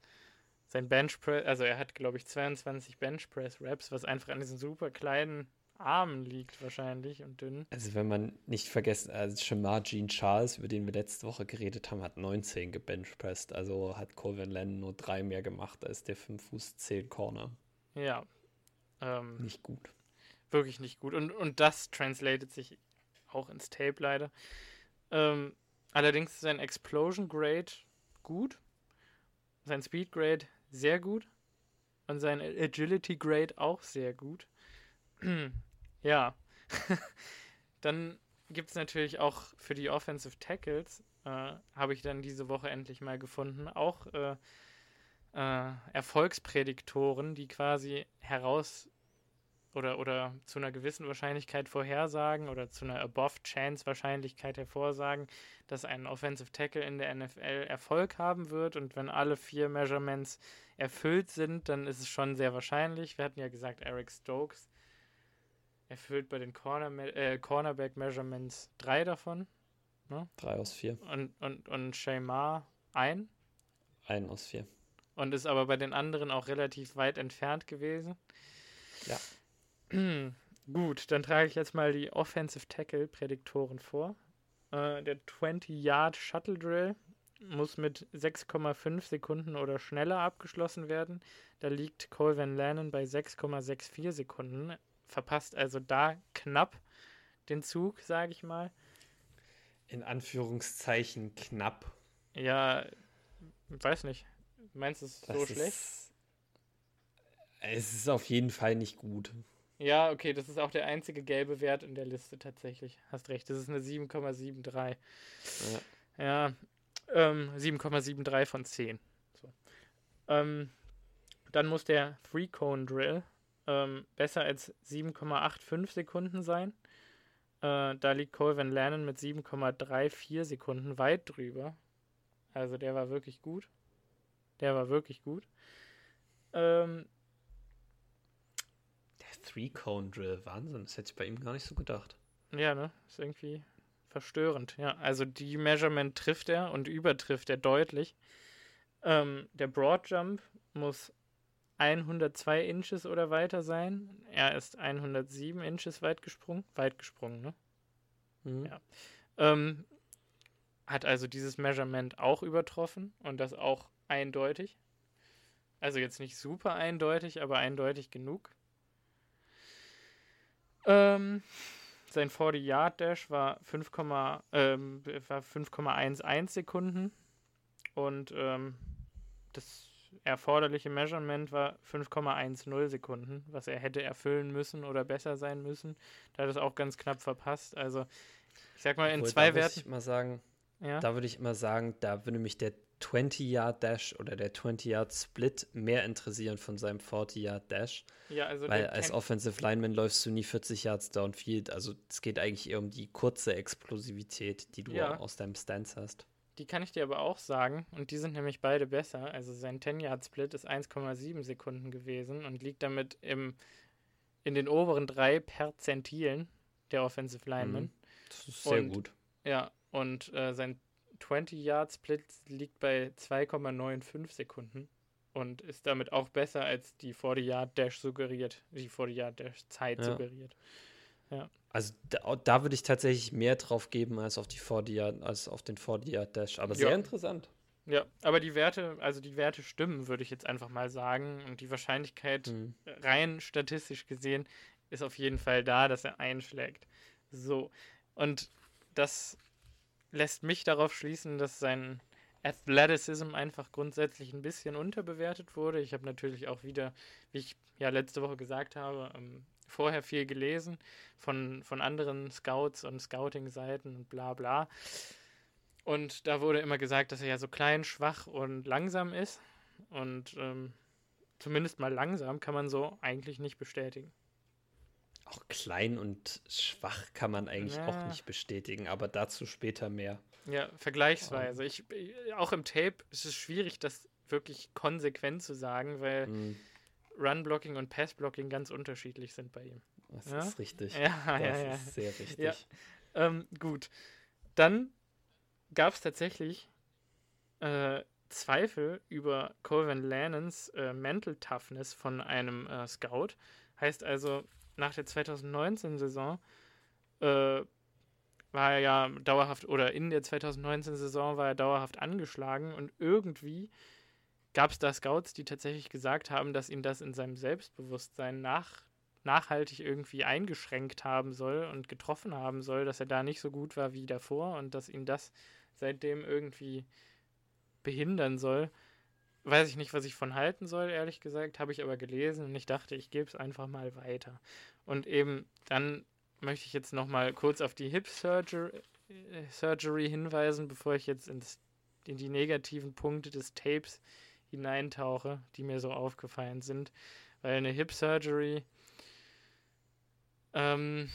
Sein Benchpress, also er hat, glaube ich, 22 Benchpress Reps, was einfach an diesen super kleinen Armen liegt wahrscheinlich und dünn. Also wenn man nicht vergessen, also Shamar Jean Charles, über den wir letzte Woche geredet haben, hat 19 gebenchpresst. Also hat Colvin Lennon nur drei mehr gemacht als der 5 Fuß 10 Corner. Ja. Ähm, nicht gut. Wirklich nicht gut. Und, und das translated sich auch ins Tape leider. Ähm, allerdings ist sein Explosion Grade gut. Sein Speed Grade sehr gut. Und sein Agility Grade auch sehr gut. Ja. dann gibt es natürlich auch für die Offensive Tackles, äh, habe ich dann diese Woche endlich mal gefunden, auch äh, äh, Erfolgsprädiktoren, die quasi heraus oder, oder zu einer gewissen Wahrscheinlichkeit vorhersagen oder zu einer Above-Chance-Wahrscheinlichkeit hervorsagen, dass ein Offensive Tackle in der NFL Erfolg haben wird. Und wenn alle vier Measurements erfüllt sind, dann ist es schon sehr wahrscheinlich. Wir hatten ja gesagt, Eric Stokes erfüllt bei den Corner, äh, Cornerback Measurements drei davon. Ne? Drei aus vier. Und, und, und Shaymar ein. Ein aus vier. Und ist aber bei den anderen auch relativ weit entfernt gewesen. Ja. Gut, dann trage ich jetzt mal die Offensive Tackle Prädiktoren vor. Äh, der 20-Yard Shuttle Drill muss mit 6,5 Sekunden oder schneller abgeschlossen werden. Da liegt Colvin Lannon bei 6,64 Sekunden verpasst also da knapp den Zug, sage ich mal. In Anführungszeichen knapp. Ja, weiß nicht. Meinst du es so schlecht? Ist, es ist auf jeden Fall nicht gut. Ja, okay, das ist auch der einzige gelbe Wert in der Liste tatsächlich. Hast recht, das ist eine 7,73. Ja, ja ähm, 7,73 von 10. So. Ähm, dann muss der Three-Cone-Drill ähm, besser als 7,85 Sekunden sein. Äh, da liegt Colvin Lannon mit 7,34 Sekunden weit drüber. Also der war wirklich gut. Der war wirklich gut. Ähm, Three-Cone-Drill, Wahnsinn. Das hätte ich bei ihm gar nicht so gedacht. Ja, ne? Ist irgendwie verstörend. Ja, also die Measurement trifft er und übertrifft er deutlich. Ähm, der Broad Jump muss 102 Inches oder weiter sein. Er ist 107 Inches weit gesprungen. Weit gesprungen, ne? Mhm. Ja. Ähm, hat also dieses Measurement auch übertroffen und das auch eindeutig. Also jetzt nicht super eindeutig, aber eindeutig genug. Ähm, sein 40-Yard-Dash war 5,11 ähm, war 5,11 Sekunden und ähm, das erforderliche Measurement war 5,10 Sekunden, was er hätte erfüllen müssen oder besser sein müssen. Da hat es auch ganz knapp verpasst. Also ich sag mal in Obwohl, zwei da Werten. Ich mal sagen, Ja, Da würde ich immer sagen, da würde mich der 20-Yard-Dash oder der 20-Yard-Split mehr interessieren von seinem 40-Yard-Dash. ja also Weil als Offensive Lineman läufst du nie 40 Yards downfield. Also es geht eigentlich eher um die kurze Explosivität, die du Ja. aus deinem Stance hast. Die kann ich dir aber auch sagen und die sind nämlich beide besser. Also sein 10-Yard-Split ist 1,7 Sekunden gewesen und liegt damit im, in den oberen drei Perzentilen der Offensive Lineman. Mhm. Das ist sehr Und- gut. Ja, und äh, sein 20-Yard-Split liegt bei 2,95 Sekunden und ist damit auch besser als die 40-Yard-Dash suggeriert, die 40-Yard-Dash-Zeit Ja. suggeriert. Also da, da würde ich tatsächlich mehr drauf geben als auf die 40 Yard, als auf den 40 Yard Dash. Aber sehr Ja. interessant. Ja, aber die Werte, also die Werte stimmen, würde ich jetzt einfach mal sagen. Und die Wahrscheinlichkeit Mhm. rein statistisch gesehen ist auf jeden Fall da, dass er einschlägt. So. Und das lässt mich darauf schließen, dass sein Athleticism einfach grundsätzlich ein bisschen unterbewertet wurde. Ich habe natürlich auch wieder, wie ich ja letzte Woche gesagt habe, ähm, vorher viel gelesen von, von anderen Scouts und Scouting-Seiten und bla bla. Und da wurde immer gesagt, dass er ja so klein, schwach und langsam ist. Und ähm, zumindest mal langsam kann man so eigentlich nicht bestätigen. Auch klein und schwach kann man eigentlich Ja. auch nicht bestätigen, aber dazu später mehr. Ja, vergleichsweise. Ich, äh, auch im Tape ist es schwierig, das wirklich konsequent zu sagen, weil Mhm. Run-Blocking und Pass-Blocking ganz unterschiedlich sind bei ihm. Das Ja? ist richtig. Ja, das ja, ja. ist sehr richtig. Ähm, gut. Dann gab es tatsächlich äh, Zweifel über Colvin Lannons äh, Mental Toughness von einem äh, Scout. Heißt also, nach der 2019-Saison äh, war er ja dauerhaft, oder in der 2019-Saison war er dauerhaft angeschlagen und irgendwie gab es da Scouts, die tatsächlich gesagt haben, dass ihn das in seinem Selbstbewusstsein nach, nachhaltig irgendwie eingeschränkt haben soll und getroffen haben soll, dass er da nicht so gut war wie davor und dass ihn das seitdem irgendwie behindern soll. Weiß ich nicht, was ich von halten soll, ehrlich gesagt, habe ich aber gelesen und ich dachte, ich gebe es einfach mal weiter. Und eben dann möchte ich jetzt noch mal kurz auf die Hip Surgery, äh, Surgery hinweisen, bevor ich jetzt ins, in die negativen Punkte des Tapes hineintauche, die mir so aufgefallen sind. Weil eine Hip Surgery, ähm,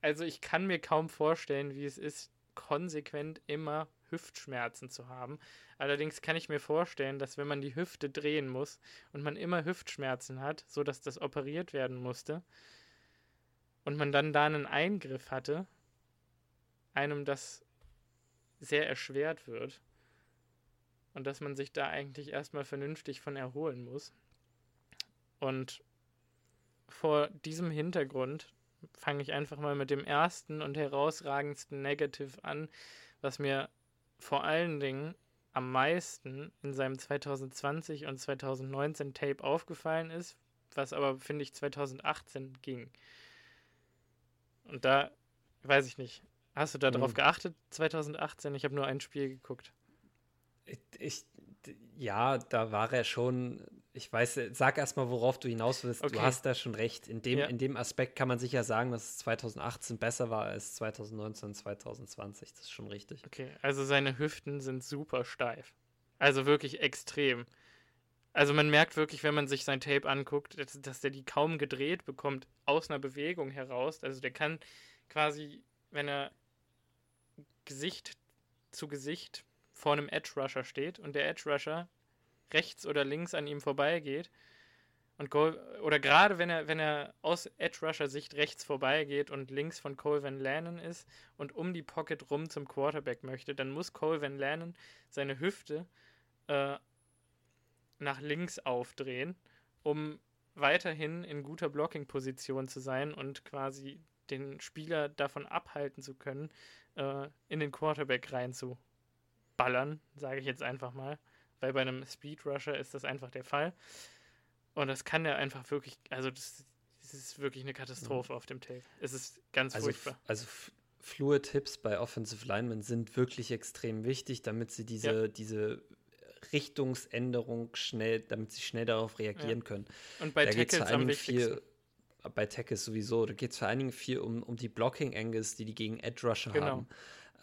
also ich kann mir kaum vorstellen, wie es ist, konsequent immer Hüftschmerzen zu haben. Allerdings kann ich mir vorstellen, dass wenn man die Hüfte drehen muss und man immer Hüftschmerzen hat, so dass das operiert werden musste und man dann da einen Eingriff hatte, einem das sehr erschwert wird und dass man sich da eigentlich erstmal vernünftig von erholen muss. Und vor diesem Hintergrund fange ich einfach mal mit dem ersten und herausragendsten Negative an, was mir vor allen Dingen am meisten in seinem 2020 und 2019 Tape aufgefallen ist, was aber, finde ich, 2018 ging. Und da, weiß ich nicht, hast du da drauf Hm. geachtet, 2018? Ich habe nur ein Spiel geguckt. Ich, ich, ja, da war er schon. Ich weiß, sag erstmal, worauf du hinaus willst. Okay. Du hast da schon recht. In dem, Ja. in dem Aspekt kann man sicher sagen, dass es 2018 besser war als 2019 und 2020. Das ist schon richtig. Okay, also seine Hüften sind super steif. Also wirklich extrem. Also man merkt wirklich, wenn man sich sein Tape anguckt, dass, dass der die kaum gedreht bekommt aus einer Bewegung heraus. Also der kann quasi, wenn er Gesicht zu Gesicht vor einem Edge Rusher steht und der Edge Rusher rechts oder links an ihm vorbeigeht und Col oder gerade wenn er wenn er aus Edge Rusher Sicht rechts vorbeigeht und links von Cole Van Lannon ist und um die Pocket rum zum Quarterback möchte, dann muss Cole Van Lannon seine Hüfte äh, nach links aufdrehen, um weiterhin in guter Blocking-Position zu sein und quasi den Spieler davon abhalten zu können, äh, in den Quarterback reinzuballern, sage ich jetzt einfach mal. Weil bei einem Speed Rusher ist das einfach der Fall. Und das kann er einfach wirklich, also das Es ist wirklich eine Katastrophe ja. auf dem Tape. Es ist ganz also, furchtbar. Also Fluid-Tipps bei Offensive Linemen sind wirklich extrem wichtig, damit sie diese, ja. diese Richtungsänderung schnell, damit sie schnell darauf reagieren ja. können. Und bei da Tackles allen viel, bei Tackles sowieso, da geht es vor allen Dingen viel um, um die Blocking-Angles, die die gegen Edge Rusher genau. haben.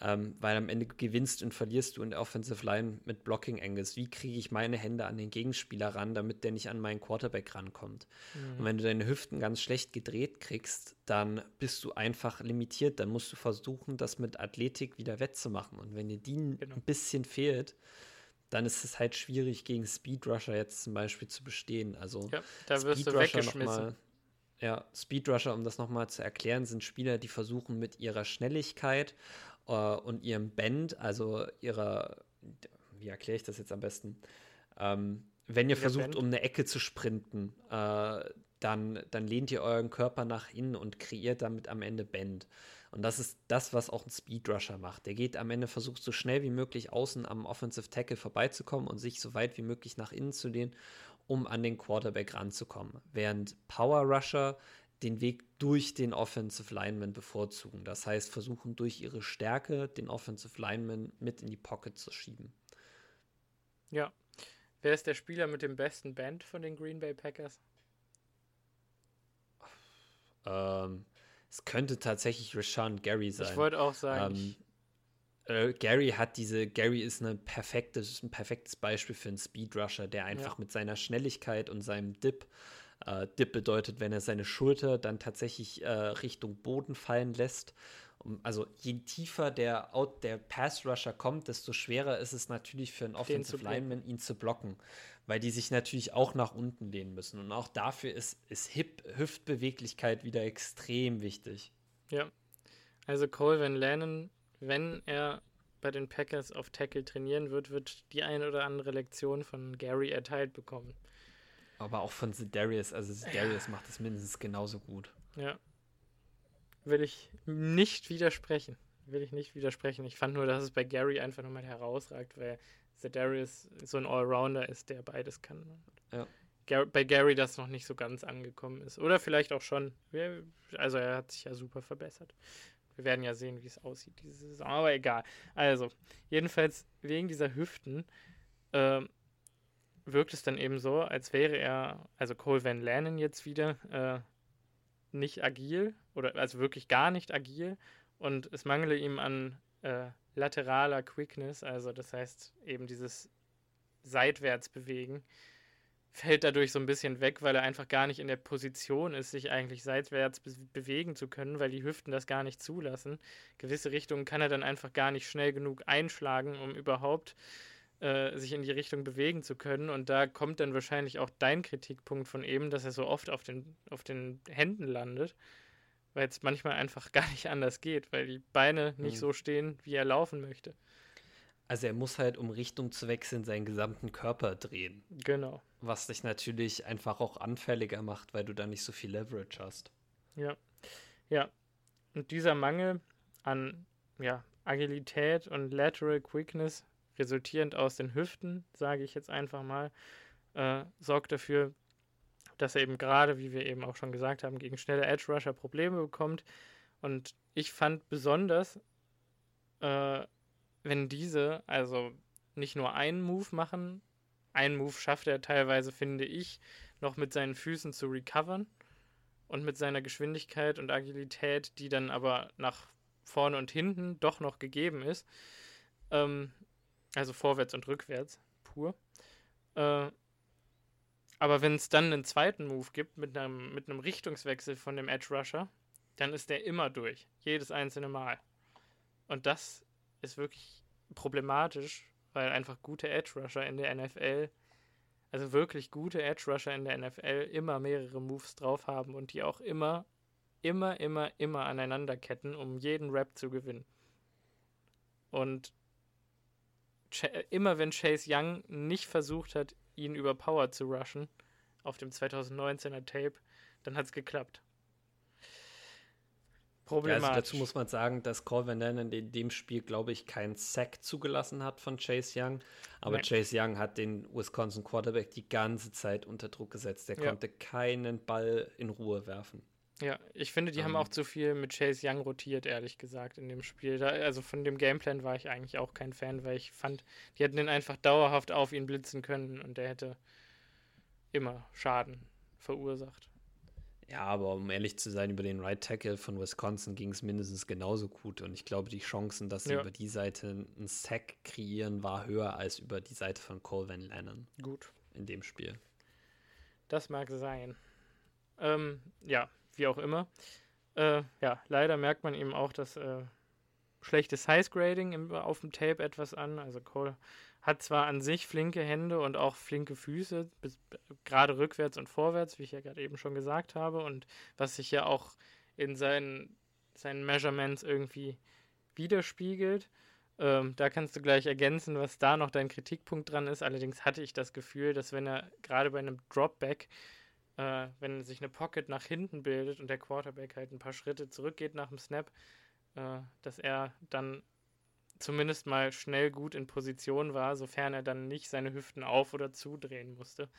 Ähm, weil am Ende gewinnst und verlierst du in der Offensive Line mit Blocking Angles. Wie kriege ich meine Hände an den Gegenspieler ran, damit der nicht an meinen Quarterback rankommt? Mhm. Und wenn du deine Hüften ganz schlecht gedreht kriegst, dann bist du einfach limitiert. Dann musst du versuchen, das mit Athletik wieder wettzumachen. Und wenn dir die genau. ein bisschen fehlt, dann ist es halt schwierig, gegen Speedrusher jetzt zum Beispiel zu bestehen. Also ja, da wirst du weggeschmissen. Ja, Speedrusher, um das nochmal zu erklären, sind Spieler, die versuchen mit ihrer Schnelligkeit äh, und ihrem Band, also ihrer, wie erkläre ich das jetzt am besten? Ähm, wenn ihr versucht, Band? um eine Ecke zu sprinten, äh, dann, dann lehnt ihr euren Körper nach innen und kreiert damit am Ende Band. Und das ist das, was auch ein Speedrusher macht. Der geht am Ende, versucht so schnell wie möglich außen am Offensive Tackle vorbeizukommen und sich so weit wie möglich nach innen zu lehnen, um an den Quarterback ranzukommen. Während Power Rusher den Weg durch den Offensive Lineman bevorzugen. Das heißt, versuchen durch ihre Stärke den Offensive Lineman mit in die Pocket zu schieben. Ja. Wer ist der Spieler mit dem besten Band von den Green Bay Packers? Ähm, es könnte tatsächlich Rashawn Gary sein. Ich wollte auch sagen. Ähm, äh, Gary hat diese, Gary ist, eine perfekte, ein perfektes Beispiel für einen Speedrusher, der einfach ja. mit seiner Schnelligkeit und seinem Dip äh, Dip bedeutet, wenn er seine Schulter dann tatsächlich äh, Richtung Boden fallen lässt. Also je tiefer der, Out, der Pass-Rusher kommt, desto schwerer ist es natürlich für einen Offensive Lineman, ihn zu blocken, weil die sich natürlich auch nach unten lehnen müssen. Und auch dafür ist, ist Hip Hüftbeweglichkeit wieder extrem wichtig. Ja, also Cole Van Lannon, wenn er bei den Packers auf Tackle trainieren wird, wird die ein oder andere Lektion von Gary erteilt bekommen. Aber auch von Zedarius, also Zedarius ja. macht es mindestens genauso gut. Ja. Will ich nicht widersprechen. Will ich nicht widersprechen. Ich fand nur, dass es bei Gary einfach nochmal herausragt, weil Zedarius so ein Allrounder ist, der beides kann. Ja. bei Gary das noch nicht so ganz angekommen ist. Oder vielleicht auch schon. Also er hat sich ja super verbessert. Wir werden ja sehen, wie es aussieht diese Saison. Aber egal. Also, jedenfalls wegen dieser Hüften äh, wirkt es dann eben so, als wäre er, also Cole Van Lannon jetzt wieder, äh, nicht agil oder also wirklich gar nicht agil und es mangele ihm an äh, lateraler Quickness, also das heißt eben dieses seitwärts bewegen, fällt dadurch so ein bisschen weg, weil er einfach gar nicht in der Position ist, sich eigentlich seitwärts be bewegen zu können, weil die Hüften das gar nicht zulassen. Gewisse Richtungen kann er dann einfach gar nicht schnell genug einschlagen, um überhaupt äh, sich in die Richtung bewegen zu können. Und da kommt dann wahrscheinlich auch dein Kritikpunkt von eben, dass er so oft auf den, auf den Händen landet, weil es manchmal einfach gar nicht anders geht, weil die Beine nicht mhm. so stehen, wie er laufen möchte. Also er muss halt, um Richtung zu wechseln, seinen gesamten Körper drehen. Genau. Was dich natürlich einfach auch anfälliger macht, weil du da nicht so viel Leverage hast. Ja. Ja. Und dieser Mangel an ja, Agilität und Lateral Quickness resultierend aus den Hüften, sage ich jetzt einfach mal, äh, sorgt dafür, dass er eben gerade, wie wir eben auch schon gesagt haben, gegen schnelle Edge Rusher Probleme bekommt. Und ich fand besonders, äh, wenn diese also nicht nur einen Move machen, einen Move schafft er teilweise, finde ich, noch mit seinen Füßen zu recovern und mit seiner Geschwindigkeit und Agilität, die dann aber nach vorne und hinten doch noch gegeben ist. Ähm, also vorwärts und rückwärts, pur. Äh, aber wenn es dann einen zweiten Move gibt mit einem, mit einem Richtungswechsel von dem Edge Rusher, dann ist der immer durch. Jedes einzelne Mal. Und das ist wirklich problematisch, weil einfach gute Edge Rusher in der NFL, also wirklich gute Edge Rusher in der NFL, immer mehrere Moves drauf haben und die auch immer, immer, immer, immer aneinanderketten, um jeden Rap zu gewinnen. Und immer wenn Chase Young nicht versucht hat, ihn über Power zu rushen, auf dem 2019er Tape, dann hat es geklappt. problematisch. Ja, also dazu muss man sagen, dass Cole Van Dannen in dem Spiel, glaube ich, keinen Sack zugelassen hat von Chase Young. Aber Nein. Chase Young hat den Wisconsin Quarterback die ganze Zeit unter Druck gesetzt. Der ja. konnte keinen Ball in Ruhe werfen. Ja, ich finde, die um, haben ähm. auch zu viel mit Chase Young rotiert, ehrlich gesagt, in dem Spiel. Da, also von dem Gameplan war ich eigentlich auch kein Fan, weil ich fand, die hätten ihn einfach dauerhaft auf ihn blitzen können und der hätte immer Schaden verursacht. Ja, aber um ehrlich zu sein, über den Right Tackle von Wisconsin ging es mindestens genauso gut. Und ich glaube, die Chancen, dass sie ja. über die Seite einen Sack kreieren, war höher als über die Seite von Cole Van Lennon. Gut. In dem Spiel. Das mag sein. Ähm, ja, wie auch immer. Äh, ja, leider merkt man eben auch das äh, schlechte Size-Grading auf dem Tape etwas an. Also Cole hat zwar an sich flinke Hände und auch flinke Füße, gerade rückwärts und vorwärts, wie ich ja gerade eben schon gesagt habe, und was sich ja auch in seinen, seinen Measurements irgendwie widerspiegelt. Ähm, da kannst du gleich ergänzen, was da noch dein Kritikpunkt dran ist. Allerdings hatte ich das Gefühl, dass wenn er gerade bei einem Dropback, äh, wenn sich eine Pocket nach hinten bildet und der Quarterback halt ein paar Schritte zurückgeht nach dem Snap, äh, dass er dann zumindest mal schnell gut in Position war, sofern er dann nicht seine Hüften auf- oder zudrehen musste.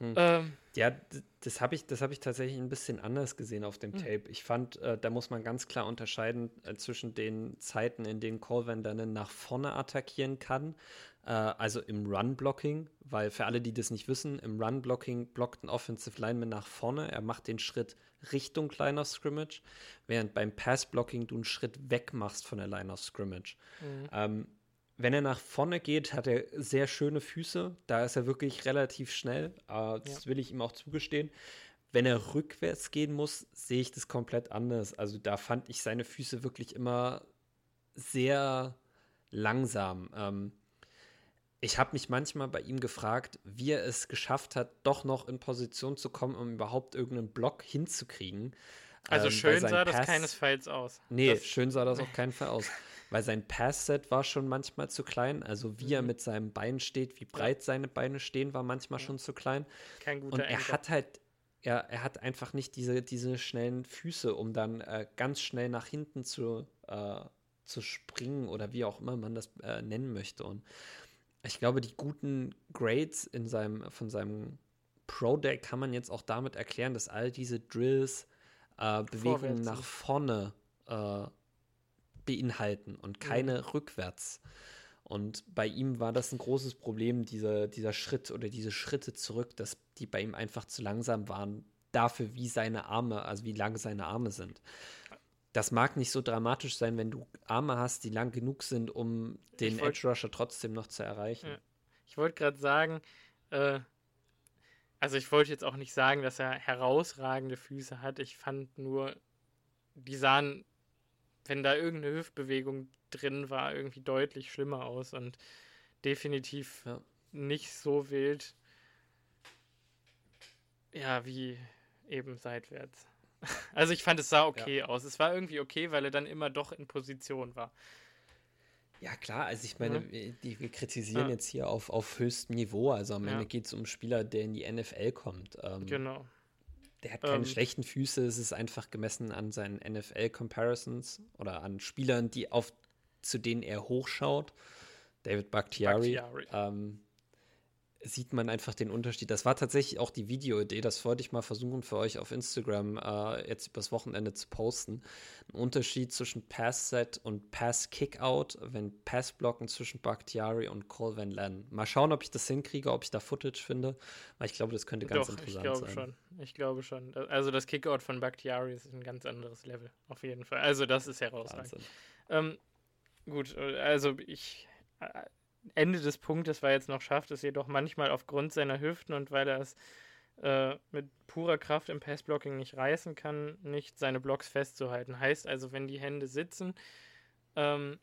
Hm. Ähm, ja, das habe ich, hab ich tatsächlich ein bisschen anders gesehen auf dem hm. Tape. Ich fand, äh, da muss man ganz klar unterscheiden äh, zwischen den Zeiten, in denen Colvan dann nach vorne attackieren kann, äh, also im Run-Blocking, weil für alle, die das nicht wissen, im Run-Blocking blockt ein Offensive Lineman nach vorne, er macht den Schritt Richtung Line of Scrimmage, während beim Pass-Blocking du einen Schritt weg machst von der Line of Scrimmage. Mhm. Ähm, wenn er nach vorne geht, hat er sehr schöne Füße. Da ist er wirklich relativ schnell. Äh, das ja. will ich ihm auch zugestehen. Wenn er rückwärts gehen muss, sehe ich das komplett anders. Also da fand ich seine Füße wirklich immer sehr langsam. Ähm, ich habe mich manchmal bei ihm gefragt, wie er es geschafft hat, doch noch in Position zu kommen, um überhaupt irgendeinen Block hinzukriegen. Also ähm, schön sah Pass, das keinesfalls aus. Nee, das schön sah das auf keinen Fall aus. Weil sein Pass-Set war schon manchmal zu klein. Also wie mhm. er mit seinem Bein steht, wie breit seine Beine stehen, war manchmal ja. schon zu klein. Kein guter Und er Anker. hat halt, er, er hat einfach nicht diese, diese schnellen Füße, um dann äh, ganz schnell nach hinten zu, äh, zu springen oder wie auch immer man das äh, nennen möchte. Und ich glaube, die guten Grades in seinem, von seinem Pro-Deck kann man jetzt auch damit erklären, dass all diese Drills äh, Bewegungen nach vorne äh, beinhalten und keine mhm. rückwärts. Und bei ihm war das ein großes Problem, diese, dieser Schritt oder diese Schritte zurück, dass die bei ihm einfach zu langsam waren dafür, wie seine Arme, also wie lang seine Arme sind das mag nicht so dramatisch sein, wenn du Arme hast, die lang genug sind, um den Edge Rusher trotzdem noch zu erreichen. Ja. Ich wollte gerade sagen, äh, also ich wollte jetzt auch nicht sagen, dass er herausragende Füße hat. Ich fand nur, die sahen, wenn da irgendeine Hüftbewegung drin war, irgendwie deutlich schlimmer aus und definitiv ja. nicht so wild, ja, wie eben seitwärts. Also ich fand, es sah okay ja. aus. Es war irgendwie okay, weil er dann immer doch in Position war. Ja, klar, also ich meine, mhm. wir, wir, kritisieren ja. jetzt hier auf, auf höchstem Niveau. Also am. Ende geht es um einen Spieler, der in die NFL kommt. Ähm, genau. Der hat keine ähm, schlechten Füße, es ist einfach gemessen an seinen NFL-Comparisons oder an Spielern, die auf, zu denen er hochschaut. David Bakhtiari. Bakhtiari. Ähm, sieht man einfach den Unterschied. Das war tatsächlich auch die Videoidee, das wollte ich mal versuchen für euch auf Instagram äh, jetzt übers Wochenende zu posten. Ein Unterschied zwischen Pass-Set und Pass-Kickout, wenn Pass-Blocken zwischen Bakhtiari und Cole Van Len. Mal schauen, ob ich das hinkriege, ob ich da Footage finde, weil ich glaube, das könnte ganz Doch, interessant ich glaube sein. Schon. Ich glaube schon. Also das Kickout von Bakhtiari ist ein ganz anderes Level, auf jeden Fall. Also das ist herausragend. Ähm, gut, also ich äh, Ende des Punktes, er jetzt noch schafft, es jedoch manchmal aufgrund seiner Hüften und weil er es äh, mit purer Kraft im Passblocking nicht reißen kann, nicht seine Blocks festzuhalten. Heißt also, wenn die Hände sitzen ähm,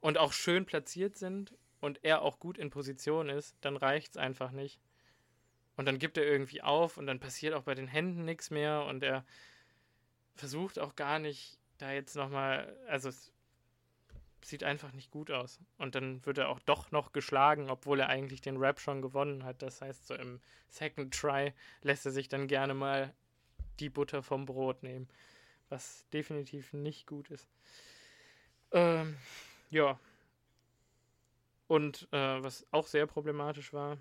und auch schön platziert sind und er auch gut in Position ist, dann reicht es einfach nicht. Und dann gibt er irgendwie auf und dann passiert auch bei den Händen nichts mehr und er versucht auch gar nicht da jetzt nochmal, also es sieht einfach nicht gut aus. Und dann wird er auch doch noch geschlagen, obwohl er eigentlich den Rap schon gewonnen hat. Das heißt, so im Second Try lässt er sich dann gerne mal die Butter vom Brot nehmen. was definitiv nicht gut ist. Ähm, ja. Und äh, was auch sehr problematisch war,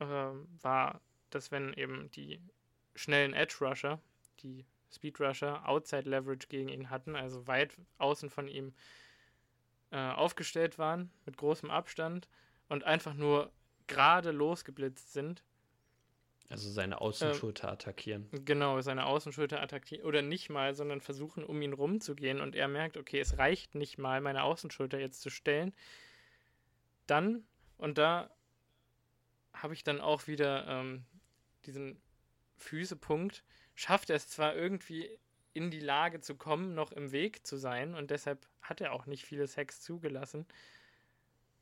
äh, war, dass wenn eben die schnellen Edge Rusher, die Speed Rusher, Outside Leverage gegen ihn hatten, also weit außen von ihm äh, aufgestellt waren, mit großem Abstand und einfach nur gerade losgeblitzt sind. Also seine Außenschulter äh, attackieren. Genau, seine Außenschulter attackieren. Oder nicht mal, sondern versuchen, um ihn rumzugehen. Und er merkt, okay, es reicht nicht mal, meine Außenschulter jetzt zu stellen. Dann, und da habe ich dann auch wieder ähm, diesen Füßepunkt, schafft er es zwar irgendwie in die Lage zu kommen, noch im Weg zu sein. Und deshalb hat er auch nicht viele Sex zugelassen.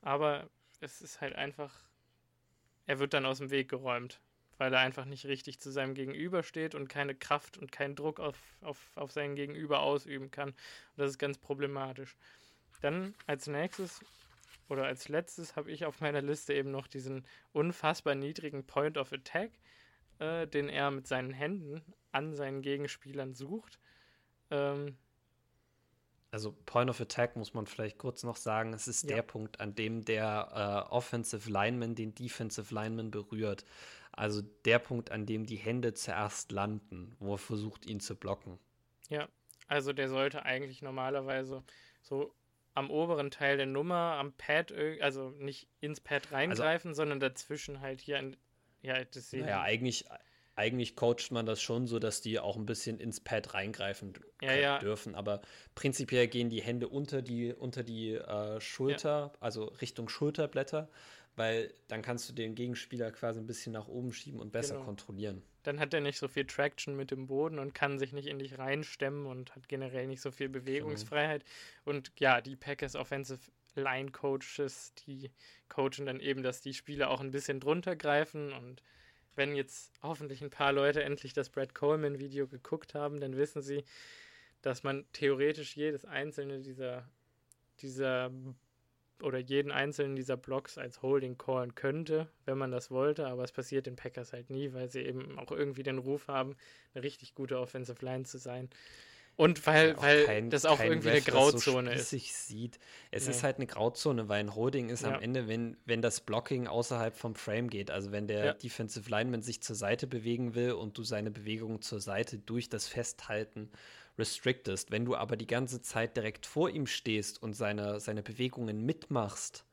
Aber es ist halt einfach, er wird dann aus dem Weg geräumt, weil er einfach nicht richtig zu seinem Gegenüber steht und keine Kraft und keinen Druck auf, auf, auf seinen Gegenüber ausüben kann. Und das ist ganz problematisch. Dann als nächstes oder als letztes habe ich auf meiner Liste eben noch diesen unfassbar niedrigen Point of Attack, äh, den er mit seinen Händen an seinen Gegenspielern sucht. Ähm, also Point of Attack muss man vielleicht kurz noch sagen, es ist ja. der Punkt, an dem der äh, Offensive Lineman den Defensive Lineman berührt. Also der Punkt, an dem die Hände zuerst landen, wo er versucht, ihn zu blocken. Ja, also der sollte eigentlich normalerweise so am oberen Teil der Nummer, am Pad, also nicht ins Pad also reingreifen, also, sondern dazwischen halt hier in, ja, das sehe Ja, eigentlich, eigentlich coacht man das schon so, dass die auch ein bisschen ins Pad reingreifen ja, ja. dürfen. Aber prinzipiell gehen die Hände unter die, unter die äh, Schulter, ja. also Richtung Schulterblätter, weil dann kannst du den Gegenspieler quasi ein bisschen nach oben schieben und besser genau. kontrollieren. Dann hat er nicht so viel Traction mit dem Boden und kann sich nicht in dich reinstemmen und hat generell nicht so viel Bewegungsfreiheit. Genau. Und ja, die Packers Offensive Line Coaches, die coachen dann eben, dass die Spieler auch ein bisschen drunter greifen und wenn jetzt hoffentlich ein paar Leute endlich das Brad Coleman-Video geguckt haben, dann wissen sie, dass man theoretisch jedes einzelne dieser, dieser oder jeden einzelnen dieser Blocks als Holding callen könnte, wenn man das wollte, aber es passiert den Packers halt nie, weil sie eben auch irgendwie den Ruf haben, eine richtig gute Offensive Line zu sein. Und weil, ja, weil kein, das auch irgendwie Ref, eine Grauzone so ist. sieht. Es ja. ist halt eine Grauzone, weil ein Holding ist ja. am Ende, wenn, wenn das Blocking außerhalb vom Frame geht, also wenn der Defensive Lineman sich zur Seite bewegen will und du seine Bewegung zur Seite durch das Festhalten restrictest. Wenn du aber die ganze Zeit direkt vor ihm stehst und seine, seine Bewegungen mitmachst,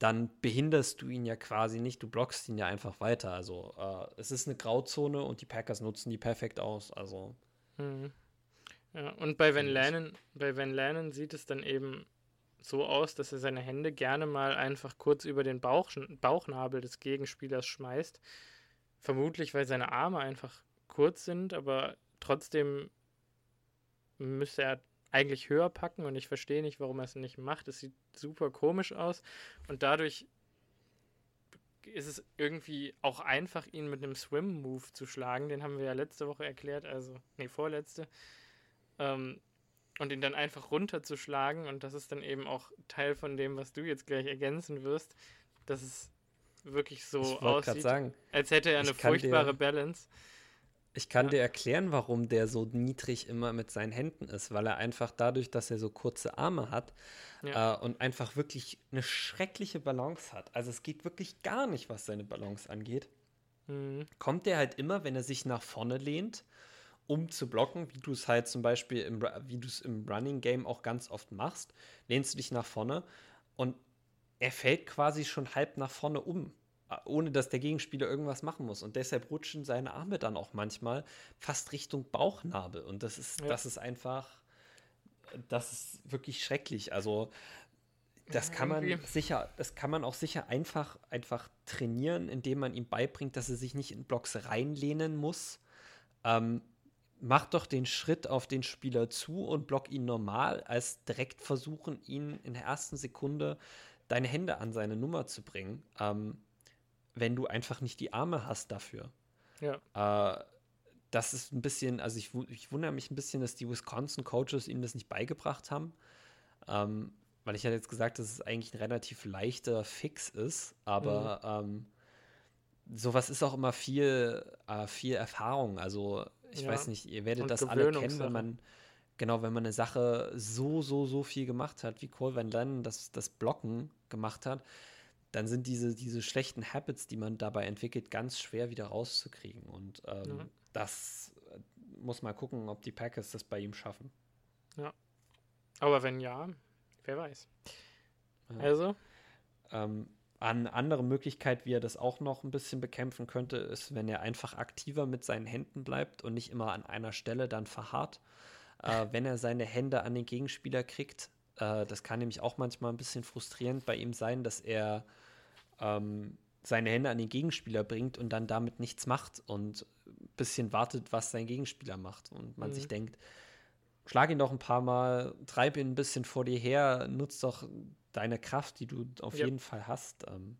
dann behinderst du ihn ja quasi nicht, du blockst ihn ja einfach weiter. Also äh, es ist eine Grauzone und die Packers nutzen die perfekt aus. Also. Mhm. Ja, und bei Van Lannon, bei Van Lannon sieht es dann eben so aus, dass er seine Hände gerne mal einfach kurz über den Bauch, Bauchnabel des Gegenspielers schmeißt. Vermutlich, weil seine Arme einfach kurz sind, aber trotzdem müsste er eigentlich höher packen und ich verstehe nicht, warum er es nicht macht. Es sieht super komisch aus und dadurch ist es irgendwie auch einfach, ihn mit einem Swim-Move zu schlagen. Den haben wir ja letzte Woche erklärt, also, nee, vorletzte. Ähm, und ihn dann einfach runterzuschlagen, und das ist dann eben auch Teil von dem, was du jetzt gleich ergänzen wirst, dass es wirklich so aussieht, sagen, als hätte er eine furchtbare dir, Balance. Ich kann ja. dir erklären, warum der so niedrig immer mit seinen Händen ist, weil er einfach dadurch, dass er so kurze Arme hat ja. äh, und einfach wirklich eine schreckliche Balance hat. Also es geht wirklich gar nicht, was seine Balance angeht. Mhm. Kommt er halt immer, wenn er sich nach vorne lehnt um zu blocken, wie du es halt zum Beispiel im, wie du es im Running Game auch ganz oft machst, lehnst du dich nach vorne und er fällt quasi schon halb nach vorne um, ohne dass der Gegenspieler irgendwas machen muss. Und deshalb rutschen seine Arme dann auch manchmal fast Richtung Bauchnabel. Und das ist, ja. das ist einfach, das ist wirklich schrecklich. Also das kann man sicher, das kann man auch sicher einfach, einfach trainieren, indem man ihm beibringt, dass er sich nicht in Blocks reinlehnen muss. Ähm, mach doch den Schritt auf den Spieler zu und block ihn normal, als direkt versuchen, ihn in der ersten Sekunde deine Hände an seine Nummer zu bringen, ähm, wenn du einfach nicht die Arme hast dafür. Ja. Äh, das ist ein bisschen, also ich, ich, wundere mich ein bisschen, dass die Wisconsin-Coaches ihnen das nicht beigebracht haben. Ähm, weil ich hatte jetzt gesagt, dass es eigentlich ein relativ leichter Fix ist, aber mhm. ähm, sowas ist auch immer viel, äh, viel Erfahrung. Also ich ja. weiß nicht, ihr werdet das alle kennen, wenn man, genau, wenn man eine Sache so, so, so viel gemacht hat, wie Cole Van Lennon das, das Blocken gemacht hat, dann sind diese, diese schlechten Habits, die man dabei entwickelt, ganz schwer wieder rauszukriegen. Und ähm, ja. das äh, muss mal gucken, ob die Packers das bei ihm schaffen. Ja. Aber wenn ja, wer weiß. Ja. Also. Ähm, eine andere Möglichkeit, wie er das auch noch ein bisschen bekämpfen könnte, ist, wenn er einfach aktiver mit seinen Händen bleibt und nicht immer an einer Stelle dann verharrt. Äh, wenn er seine Hände an den Gegenspieler kriegt, äh, das kann nämlich auch manchmal ein bisschen frustrierend bei ihm sein, dass er ähm, seine Hände an den Gegenspieler bringt und dann damit nichts macht und ein bisschen wartet, was sein Gegenspieler macht. Und man mhm. sich denkt, schlag ihn doch ein paar Mal, treib ihn ein bisschen vor dir her, nutz doch deine Kraft, die du auf yep. jeden Fall hast. Ähm,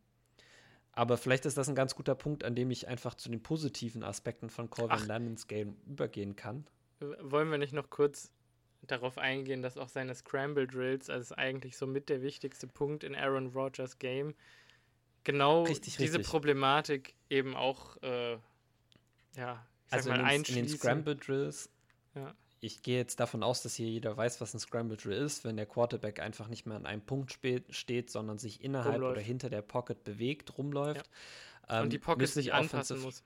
aber vielleicht ist das ein ganz guter Punkt, an dem ich einfach zu den positiven Aspekten von Colvin Lannons Game übergehen kann. Wollen wir nicht noch kurz darauf eingehen, dass auch seine Scramble Drills, also eigentlich so mit der wichtigste Punkt in Aaron Rodgers Game, genau richtig, diese richtig. Problematik eben auch, äh, ja, ich also sag mal, in den, in den Scramble Drills ja ich gehe jetzt davon aus, dass hier jeder weiß, was ein Scramble Drill ist, wenn der Quarterback einfach nicht mehr an einem Punkt steht, sondern sich innerhalb rumläuft. oder hinter der Pocket bewegt, rumläuft. Ja. Ähm, und die Pocket sich anpassen muss.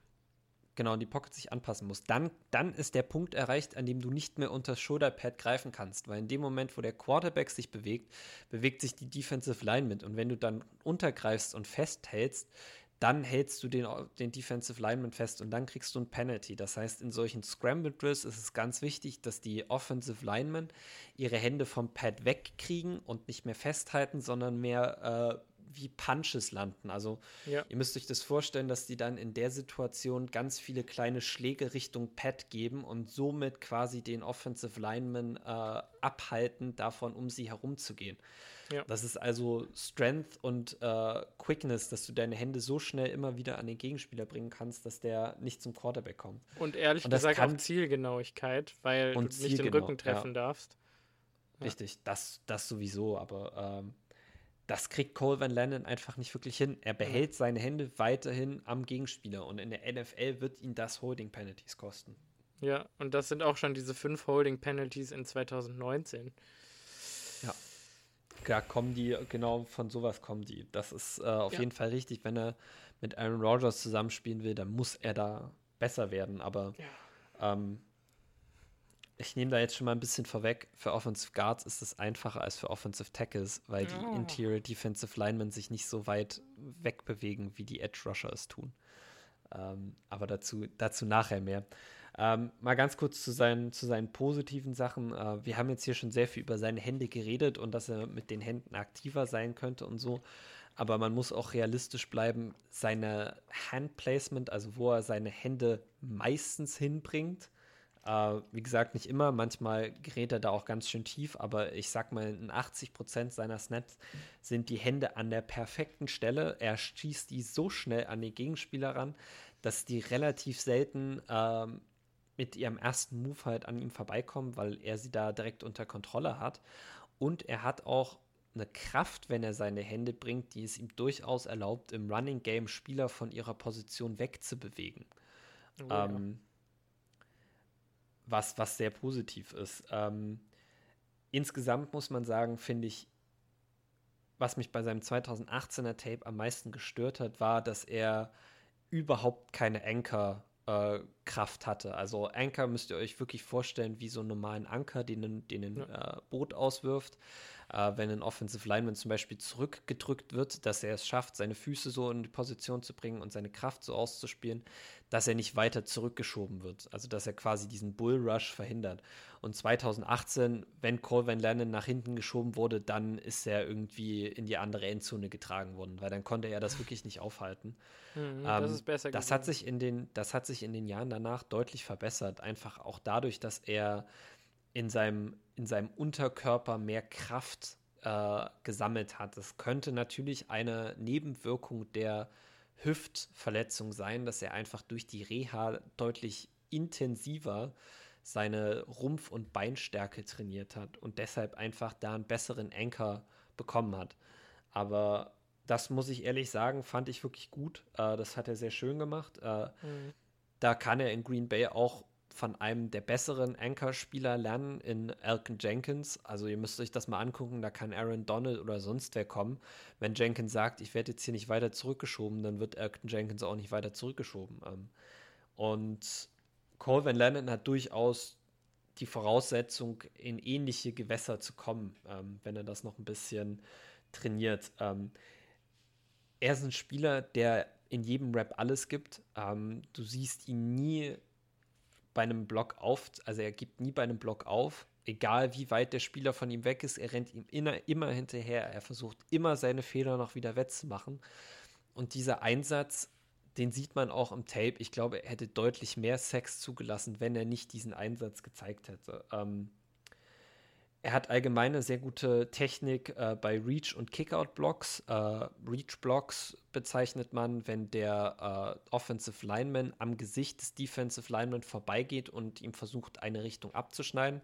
Genau, und die Pocket sich anpassen muss. Dann, dann ist der Punkt erreicht, an dem du nicht mehr unter das Shoulderpad greifen kannst, weil in dem Moment, wo der Quarterback sich bewegt, bewegt sich die Defensive Line mit. Und wenn du dann untergreifst und festhältst, dann hältst du den, den Defensive Lineman fest und dann kriegst du ein Penalty. Das heißt, in solchen Scramble Drills ist es ganz wichtig, dass die Offensive Linemen ihre Hände vom Pad wegkriegen und nicht mehr festhalten, sondern mehr äh, wie Punches landen. Also ja. ihr müsst euch das vorstellen, dass die dann in der Situation ganz viele kleine Schläge Richtung Pad geben und somit quasi den Offensive Lineman äh, abhalten, davon um sie herumzugehen. Ja. Das ist also Strength und äh, Quickness, dass du deine Hände so schnell immer wieder an den Gegenspieler bringen kannst, dass der nicht zum Quarterback kommt. Und ehrlich und gesagt kann, auch Zielgenauigkeit, weil du nicht den Rücken treffen ja. darfst. Ja. Richtig, das, das sowieso, aber ähm, das kriegt Cole Van Lennon einfach nicht wirklich hin. Er behält seine Hände weiterhin am Gegenspieler und in der NFL wird ihn das Holding Penalties kosten. Ja, und das sind auch schon diese fünf Holding Penalties in 2019. Ja. Ja, kommen die, genau von sowas kommen die. Das ist äh, auf ja. jeden Fall richtig. Wenn er mit Aaron Rodgers zusammenspielen will, dann muss er da besser werden. Aber ja. ähm, ich nehme da jetzt schon mal ein bisschen vorweg. Für Offensive Guards ist es einfacher als für Offensive Tackles, weil die oh. Interior Defensive Linemen sich nicht so weit wegbewegen, wie die Edge Rusher es tun. Ähm, aber dazu, dazu nachher mehr. Ähm, mal ganz kurz zu seinen, zu seinen positiven Sachen. Äh, wir haben jetzt hier schon sehr viel über seine Hände geredet und dass er mit den Händen aktiver sein könnte und so. Aber man muss auch realistisch bleiben. Seine Handplacement, also wo er seine Hände meistens hinbringt, äh, wie gesagt, nicht immer. Manchmal gerät er da auch ganz schön tief, aber ich sag mal, in 80 Prozent seiner Snaps sind die Hände an der perfekten Stelle. Er schießt die so schnell an den Gegenspieler ran, dass die relativ selten ähm, mit ihrem ersten Move halt an ihm vorbeikommen, weil er sie da direkt unter Kontrolle hat. Und er hat auch eine Kraft, wenn er seine Hände bringt, die es ihm durchaus erlaubt, im Running Game Spieler von ihrer Position wegzubewegen. Oh, ähm, ja. was, was sehr positiv ist. Ähm, insgesamt muss man sagen, finde ich, was mich bei seinem 2018er Tape am meisten gestört hat, war, dass er überhaupt keine Anchor äh, Kraft hatte. Also Anker müsst ihr euch wirklich vorstellen wie so einen normalen Anker, den, den ein ja. äh, Boot auswirft äh, wenn ein Offensive Lineman zum Beispiel zurückgedrückt wird, dass er es schafft, seine Füße so in die Position zu bringen und seine Kraft so auszuspielen, dass er nicht weiter zurückgeschoben wird. Also dass er quasi diesen Bullrush verhindert. Und 2018, wenn Cole Van Lennon nach hinten geschoben wurde, dann ist er irgendwie in die andere Endzone getragen worden, weil dann konnte er das wirklich nicht aufhalten. Mhm, das ähm, ist besser das hat sich in den, Das hat sich in den Jahren danach deutlich verbessert. Einfach auch dadurch, dass er in seinem, in seinem Unterkörper mehr Kraft äh, gesammelt hat. Das könnte natürlich eine Nebenwirkung der Hüftverletzung sein, dass er einfach durch die Reha deutlich intensiver seine Rumpf- und Beinstärke trainiert hat und deshalb einfach da einen besseren Anker bekommen hat. Aber das muss ich ehrlich sagen, fand ich wirklich gut. Äh, das hat er sehr schön gemacht. Äh, mhm. Da kann er in Green Bay auch von einem der besseren Anchor-Spieler lernen in Elkin Jenkins. Also ihr müsst euch das mal angucken, da kann Aaron Donald oder sonst wer kommen. Wenn Jenkins sagt, ich werde jetzt hier nicht weiter zurückgeschoben, dann wird Elkin Jenkins auch nicht weiter zurückgeschoben. Ähm, und Cole Van Lennon hat durchaus die Voraussetzung, in ähnliche Gewässer zu kommen, ähm, wenn er das noch ein bisschen trainiert. Ähm, er ist ein Spieler, der in jedem Rap alles gibt. Du siehst ihn nie bei einem Block auf, also er gibt nie bei einem Block auf, egal wie weit der Spieler von ihm weg ist, er rennt ihm immer, immer hinterher, er versucht immer seine Fehler noch wieder wettzumachen. Und dieser Einsatz, den sieht man auch im Tape. Ich glaube, er hätte deutlich mehr Sex zugelassen, wenn er nicht diesen Einsatz gezeigt hätte. Ähm, er hat allgemein eine sehr gute Technik äh, bei Reach- und Kickout-Blocks. Äh, Reach-Blocks bezeichnet man, wenn der äh, Offensive Lineman am Gesicht des Defensive Lineman vorbeigeht und ihm versucht, eine Richtung abzuschneiden.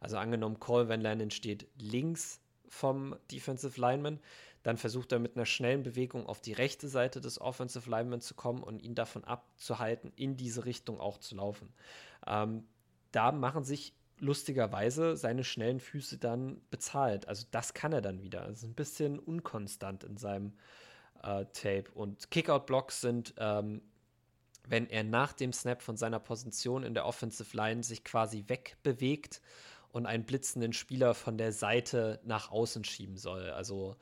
Also angenommen, Cole Van Lennon steht links vom Defensive Lineman, dann versucht er mit einer schnellen Bewegung auf die rechte Seite des Offensive Lineman zu kommen und ihn davon abzuhalten, in diese Richtung auch zu laufen. Ähm, da machen sich lustigerweise seine schnellen Füße dann bezahlt. Also das kann er dann wieder. Das ist ein bisschen unkonstant in seinem äh, Tape. Und Kickout-Blocks sind, ähm, wenn er nach dem Snap von seiner Position in der Offensive Line sich quasi wegbewegt und einen blitzenden Spieler von der Seite nach außen schieben soll. Also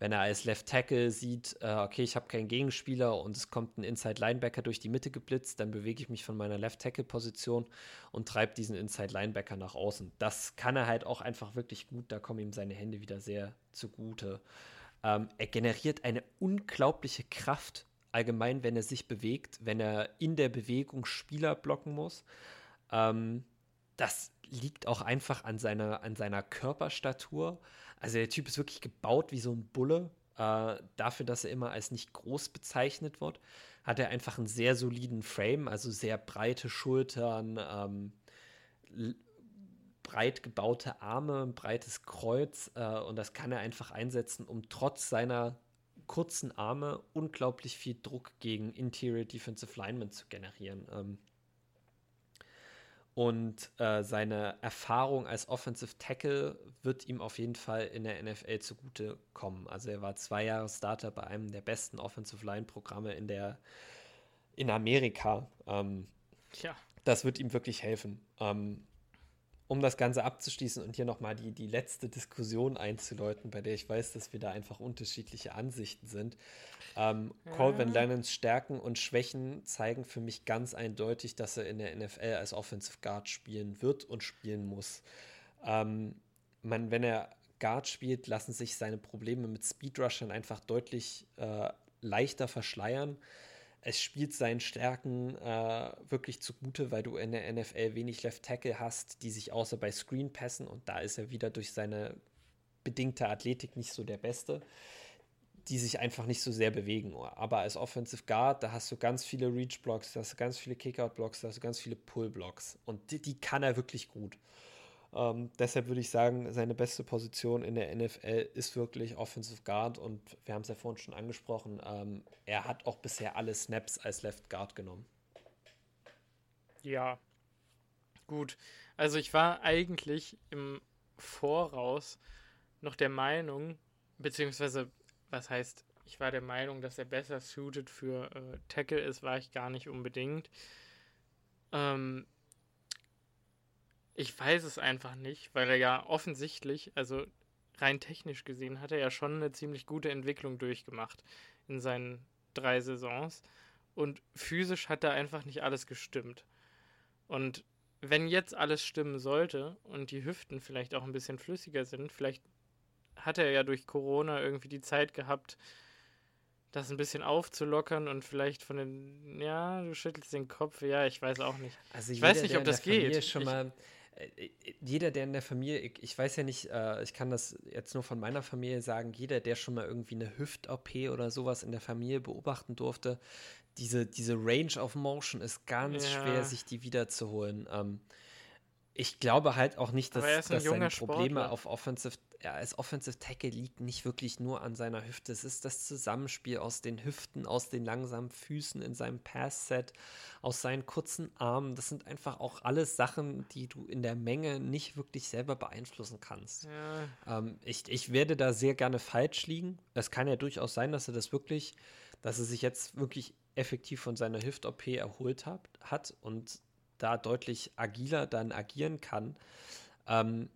wenn er als Left Tackle sieht, äh, okay, ich habe keinen Gegenspieler und es kommt ein Inside Linebacker durch die Mitte geblitzt, dann bewege ich mich von meiner Left Tackle Position und treibe diesen Inside Linebacker nach außen. Das kann er halt auch einfach wirklich gut, da kommen ihm seine Hände wieder sehr zugute. Ähm, er generiert eine unglaubliche Kraft, allgemein, wenn er sich bewegt, wenn er in der Bewegung Spieler blocken muss. Ähm, das liegt auch einfach an seiner, an seiner Körperstatur. Also der Typ ist wirklich gebaut wie so ein Bulle. Äh, dafür, dass er immer als nicht groß bezeichnet wird, hat er einfach einen sehr soliden Frame, also sehr breite Schultern, ähm, breit gebaute Arme, ein breites Kreuz äh, und das kann er einfach einsetzen, um trotz seiner kurzen Arme unglaublich viel Druck gegen Interior Defensive Linemen zu generieren. Ähm, und äh, seine Erfahrung als Offensive Tackle wird ihm auf jeden Fall in der NFL zugute kommen. Also er war zwei Jahre Starter bei einem der besten Offensive Line-Programme in der in Amerika. Ähm, ja. Das wird ihm wirklich helfen. Ähm, um das Ganze abzuschließen und hier nochmal die, die letzte Diskussion einzuläuten, bei der ich weiß, dass wir da einfach unterschiedliche Ansichten sind. Ähm, ja. Colvin Lennons Stärken und Schwächen zeigen für mich ganz eindeutig, dass er in der NFL als Offensive Guard spielen wird und spielen muss. Ähm, man, wenn er Guard spielt, lassen sich seine Probleme mit Speedrushern einfach deutlich äh, leichter verschleiern es spielt seinen Stärken äh, wirklich zugute, weil du in der NFL wenig Left Tackle hast, die sich außer bei Screen passen und da ist er wieder durch seine bedingte Athletik nicht so der Beste, die sich einfach nicht so sehr bewegen. Aber als Offensive Guard, da hast du ganz viele Reach Blocks, da hast du ganz viele Kickout Blocks, da hast du ganz viele Pull Blocks und die, die kann er wirklich gut. Ähm, deshalb würde ich sagen, seine beste Position in der NFL ist wirklich Offensive Guard und wir haben es ja vorhin schon angesprochen, ähm, er hat auch bisher alle Snaps als Left Guard genommen. Ja, gut. Also ich war eigentlich im Voraus noch der Meinung, beziehungsweise, was heißt, ich war der Meinung, dass er besser suited für äh, Tackle ist, war ich gar nicht unbedingt. Ähm, ich weiß es einfach nicht, weil er ja offensichtlich, also rein technisch gesehen, hat er ja schon eine ziemlich gute Entwicklung durchgemacht in seinen drei Saisons. Und physisch hat da einfach nicht alles gestimmt. Und wenn jetzt alles stimmen sollte und die Hüften vielleicht auch ein bisschen flüssiger sind, vielleicht hat er ja durch Corona irgendwie die Zeit gehabt, das ein bisschen aufzulockern und vielleicht von den, ja, du schüttelst den Kopf, ja, ich weiß auch nicht. Also ich weiß nicht, ob das geht. Schon ich, mal, jeder, der in der Familie, ich, ich weiß ja nicht, äh, ich kann das jetzt nur von meiner Familie sagen, jeder, der schon mal irgendwie eine Hüft-OP oder sowas in der Familie beobachten durfte, diese, diese Range of Motion ist ganz ja. schwer, sich die wiederzuholen. Ähm, ich glaube halt auch nicht, dass, dass seine Sportler. Probleme auf Offensive, ja, als Offensive Tackle liegt nicht wirklich nur an seiner Hüfte. Es ist das Zusammenspiel aus den Hüften, aus den langsamen Füßen in seinem Pass-Set, aus seinen kurzen Armen. Das sind einfach auch alles Sachen, die du in der Menge nicht wirklich selber beeinflussen kannst. Ja. Ähm, ich, ich werde da sehr gerne falsch liegen. Es kann ja durchaus sein, dass er das wirklich, dass er sich jetzt wirklich effektiv von seiner Hüft-OP erholt hat, hat und da deutlich agiler dann agieren kann. Ähm,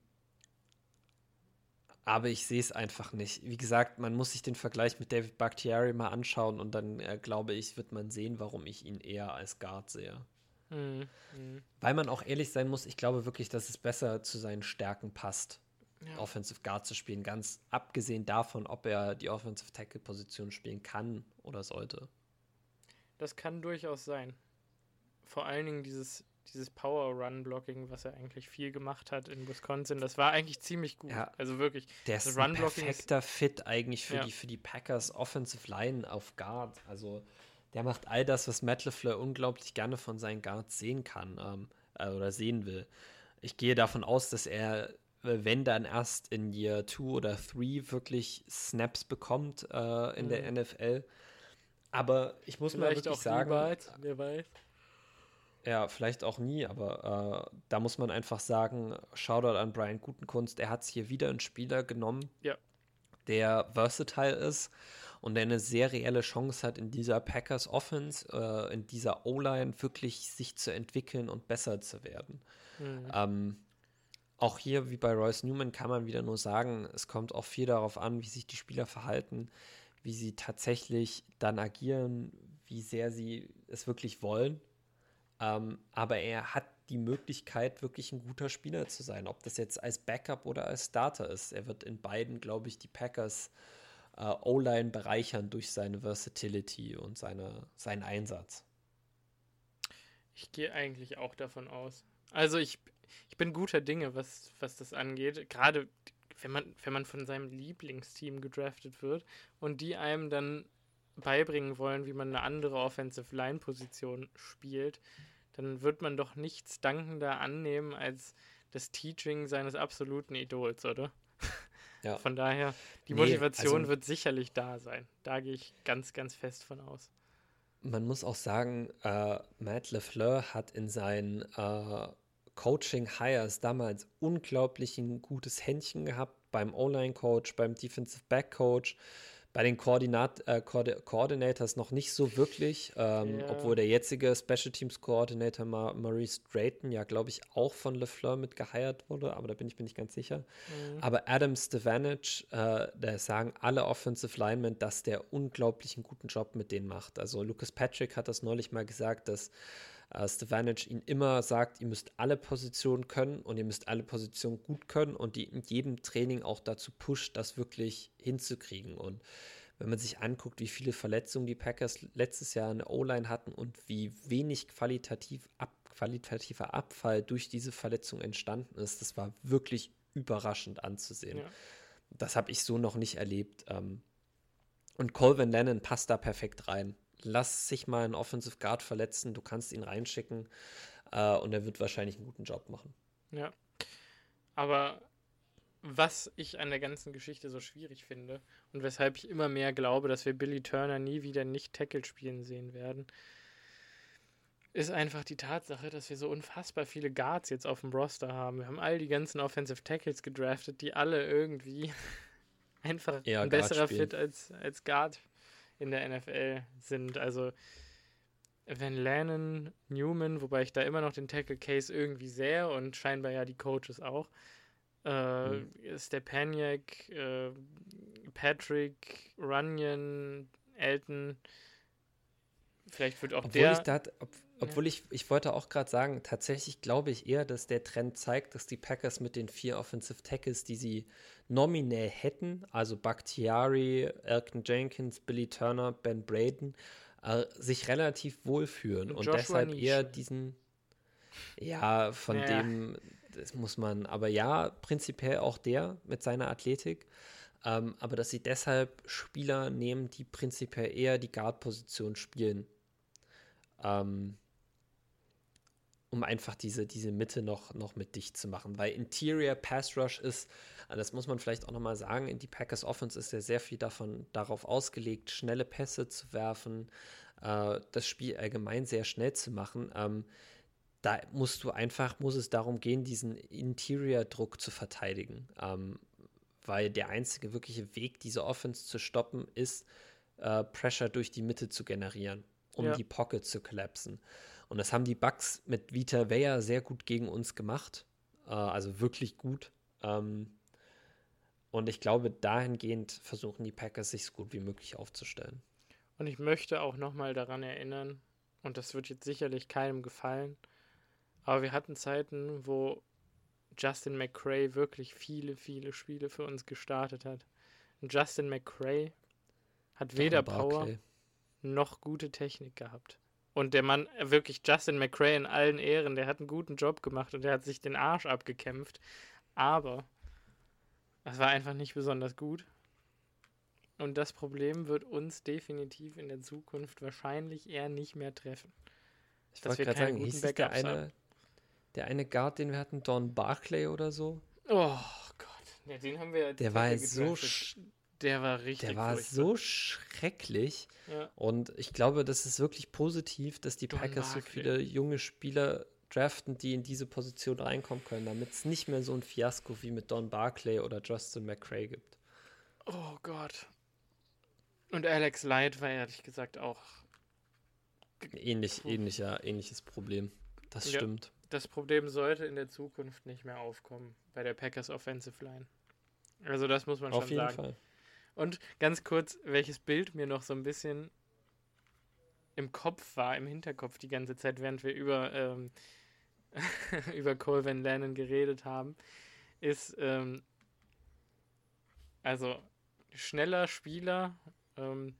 aber ich sehe es einfach nicht. Wie gesagt, man muss sich den Vergleich mit David Bakhtiari mal anschauen und dann äh, glaube ich, wird man sehen, warum ich ihn eher als Guard sehe. Mhm. Weil man auch ehrlich sein muss, ich glaube wirklich, dass es besser zu seinen Stärken passt, Ja. Offensive Guard zu spielen. Ganz abgesehen davon, ob er die Offensive Tackle Position spielen kann oder sollte. Das kann durchaus sein. Vor allen Dingen dieses, dieses Power-Run-Blocking, was er eigentlich viel gemacht hat in Wisconsin, das war eigentlich ziemlich gut. Ja. Also wirklich. Der Das ist ein Run-Blocking ist- perfekter Fit eigentlich für, Ja. die, für die Packers Offensive Line auf Guard. Also der macht all das, was Matt LeFleur unglaublich gerne von seinen Guards sehen kann ähm, äh, oder sehen will. Ich gehe davon aus, dass er, äh, wenn dann erst in Year 2 oder 3 wirklich Snaps bekommt äh, in der NFL. Aber ich muss mal Vielleicht wirklich auch sagen, niemals, wer weiß. Ja, vielleicht auch nie, aber äh, da muss man einfach sagen, Shoutout an Brian Gutenkunst, er hat es hier wieder einen Spieler genommen, Ja. der versatile ist und der eine sehr reelle Chance hat, in dieser Packers Offense, äh, in dieser O-Line wirklich sich zu entwickeln und besser zu werden. Mhm. Ähm, auch hier, wie bei Royce Newman, kann man wieder nur sagen, es kommt auch viel darauf an, wie sich die Spieler verhalten, wie sie tatsächlich dann agieren, wie sehr sie es wirklich wollen. Ähm, aber er hat die Möglichkeit, wirklich ein guter Spieler zu sein. Ob das jetzt als Backup oder als Starter ist. Er wird in beiden, glaube ich, die Packers äh, O-Line bereichern durch seine Versatility und seine, seinen Einsatz. Ich gehe eigentlich auch davon aus. Also ich, ich bin guter Dinge, was, was das angeht. Gerade wenn man, wenn man von seinem Lieblingsteam gedraftet wird und die einem dann beibringen wollen, wie man eine andere Offensive Line Position spielt, dann wird man doch nichts dankender annehmen als das Teaching seines absoluten Idols, oder? Ja. Von daher, die Nee, Motivation also- wird sicherlich da sein. Da gehe ich ganz, ganz fest von aus. Man muss auch sagen, äh, Matt LeFleur hat in seinen äh, Coaching-Hires damals unglaublich ein gutes Händchen gehabt beim O-Line-Coach, beim Defensive Back-Coach, bei den Koordinat äh, Coordinators noch nicht so wirklich, ähm, Ja. obwohl der jetzige Special Teams Coordinator Ma Maurice Drayton ja, glaube ich, auch von LeFleur mit geheiert wurde, aber da bin ich mir nicht ganz sicher. Mhm. Aber Adam Stevanich, äh, da sagen alle Offensive Linemen, dass der unglaublich einen guten Job mit denen macht. Also Lucas Patrick hat das neulich mal gesagt, dass äh, Stevanich ihn immer sagt, ihr müsst alle Positionen können und ihr müsst alle Positionen gut können und die in jedem Training auch dazu pusht, das wirklich hinzukriegen. Und wenn man sich anguckt, wie viele Verletzungen die Packers letztes Jahr in der O-Line hatten und wie wenig qualitativ ab, qualitativer Abfall durch diese Verletzung entstanden ist, das war wirklich überraschend anzusehen. Ja. Das habe ich so noch nicht erlebt. Ähm, und Colvin Lennon passt da perfekt rein. Lass sich mal einen Offensive Guard verletzen, du kannst ihn reinschicken äh, und er wird wahrscheinlich einen guten Job machen. Ja. Aber was ich an der ganzen Geschichte so schwierig finde und weshalb ich immer mehr glaube, dass wir Billy Turner nie wieder nicht Tackle spielen sehen werden, ist einfach die Tatsache, dass wir so unfassbar viele Guards jetzt auf dem Roster haben. Wir haben all die ganzen Offensive Tackles gedraftet, die alle irgendwie einfach Eher ein besserer. Fit als, als Guard in der NFL sind. Also wenn Lannon, Newman, wobei ich da immer noch den Tackle Case irgendwie sehe und scheinbar ja die Coaches auch, äh, Mhm. Stepaniak, äh, Patrick, Runyon, Elton, vielleicht wird auch Obwohl der. ich da, ob, obwohl ich, ich wollte auch gerade sagen, tatsächlich glaube ich eher, dass der Trend zeigt, dass die Packers mit den vier Offensive Tackles, die sie nominell hätten, also Bakhtiari, Elton Jenkins, Billy Turner, Ben Braden, äh, sich relativ wohlfühlen Und und, deshalb Nische. eher diesen, ja, von Ja. dem, das muss man, aber ja, prinzipiell auch der mit seiner Athletik. Ähm, aber dass sie deshalb Spieler nehmen, die prinzipiell eher die Guard-Position spielen. Ähm, um einfach diese, diese Mitte noch, noch mit dicht zu machen. Weil Interior Pass Rush ist, äh, das muss man vielleicht auch nochmal sagen, in die Packers Offense ist ja sehr viel davon darauf ausgelegt, schnelle Pässe zu werfen, äh, das Spiel allgemein sehr schnell zu machen. Ähm, da musst du einfach, muss es darum gehen, diesen Interior-Druck zu verteidigen. Ähm, weil der einzige wirkliche Weg, diese Offense zu stoppen, ist, äh, Pressure durch die Mitte zu generieren, um ja. die Pocket zu collapsen. Und das haben die Bucks mit Vita Vea sehr gut gegen uns gemacht. Äh, also wirklich gut. Ähm, und ich glaube, dahingehend versuchen die Packers sich so gut wie möglich aufzustellen. Und ich möchte auch nochmal daran erinnern, und das wird jetzt sicherlich keinem gefallen, aber wir hatten Zeiten, wo Justin McCray wirklich viele, viele Spiele für uns gestartet hat. Und Justin McCray hat weder Power noch gute Technik gehabt. Und der Mann, äh, wirklich Justin McRae in allen Ehren, der hat einen guten Job gemacht und der hat sich den Arsch abgekämpft. Aber das war einfach nicht besonders gut. Und das Problem wird uns definitiv in der Zukunft wahrscheinlich eher nicht mehr treffen. Ich wollte gerade sagen, hieß der eine, der eine Guard, den wir hatten, Don Barclay oder so? Oh Gott, ja, den haben wir. Der war so, der war richtig. Der war furchtbar. so schrecklich. Ja. Und ich glaube, das ist wirklich positiv, dass die Don Packers so viele junge Spieler draften, die in diese Position reinkommen können, damit es nicht mehr so ein Fiasko wie mit Don Barclay oder Justin McCray gibt. Oh Gott. Und Alex Light war ehrlich gesagt auch. Ähnlich, ähnlicher, ähnliches Problem. Das ja, stimmt. Das Problem sollte in der Zukunft nicht mehr aufkommen bei der Packers Offensive Line. Also das muss man Auf schon sagen. Auf jeden Fall. Und ganz kurz, welches Bild mir noch so ein bisschen im Kopf war, im Hinterkopf die ganze Zeit, während wir über, ähm, über Cole Van Lannon geredet haben, ist ähm, also schneller Spieler, ähm,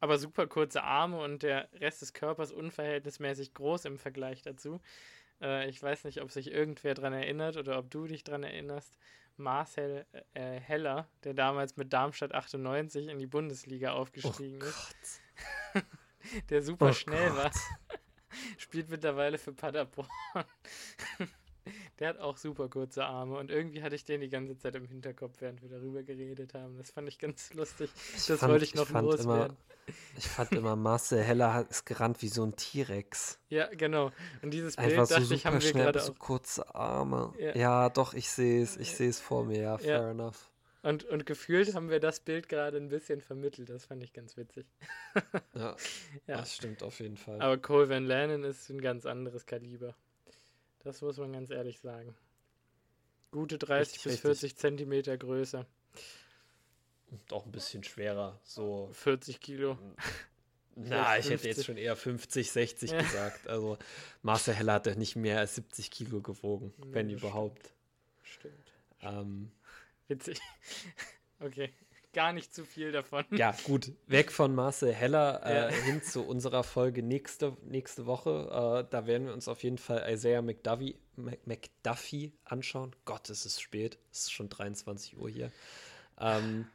aber super kurze Arme und der Rest des Körpers unverhältnismäßig groß im Vergleich dazu. Äh, ich weiß nicht, ob sich irgendwer daran erinnert oder ob du dich daran erinnerst. Marcel äh, Heller, der damals mit Darmstadt 98 in die Bundesliga aufgestiegen oh ist. der super oh schnell Gott. war. Spielt mittlerweile für Paderborn. der hat auch super kurze Arme und irgendwie hatte ich den die ganze Zeit im Hinterkopf, während wir darüber geredet haben. Das fand ich ganz lustig. Ich das fand, wollte ich noch ich loswerden. Immer, ich fand immer, Marcel Heller ist gerannt wie so ein T-Rex. Ja, genau. Und dieses Bild, Einfach dachte so ich, haben wir gerade so kurze Arme. Ja. ja, doch, ich sehe es. Ich sehe es vor mir. Ja, fair ja. enough. Und, und gefühlt haben wir das Bild gerade ein bisschen vermittelt. Das fand ich ganz witzig. ja, ja, das stimmt auf jeden Fall. Aber Cole Van Lannon ist ein ganz anderes Kaliber. Das muss man ganz ehrlich sagen. Gute 30 richtig, bis 40 richtig. Zentimeter größer. Und auch ein bisschen schwerer, so. 40 Kilo. Na, ich hätte jetzt schon eher 50, 60 ja. gesagt. Also Marcel Heller hat ja nicht mehr als 70 Kilo gewogen, ja, wenn überhaupt. Stimmt. Ähm, Witzig. Okay gar nicht zu viel davon. Ja, gut. Weg von Marcel Heller äh, ja. hin zu unserer Folge nächste, nächste Woche. Äh, da werden wir uns auf jeden Fall Isaiah McDuffie, McDuffie anschauen. Gott, es ist spät. Es ist schon 23 Uhr hier. Ähm,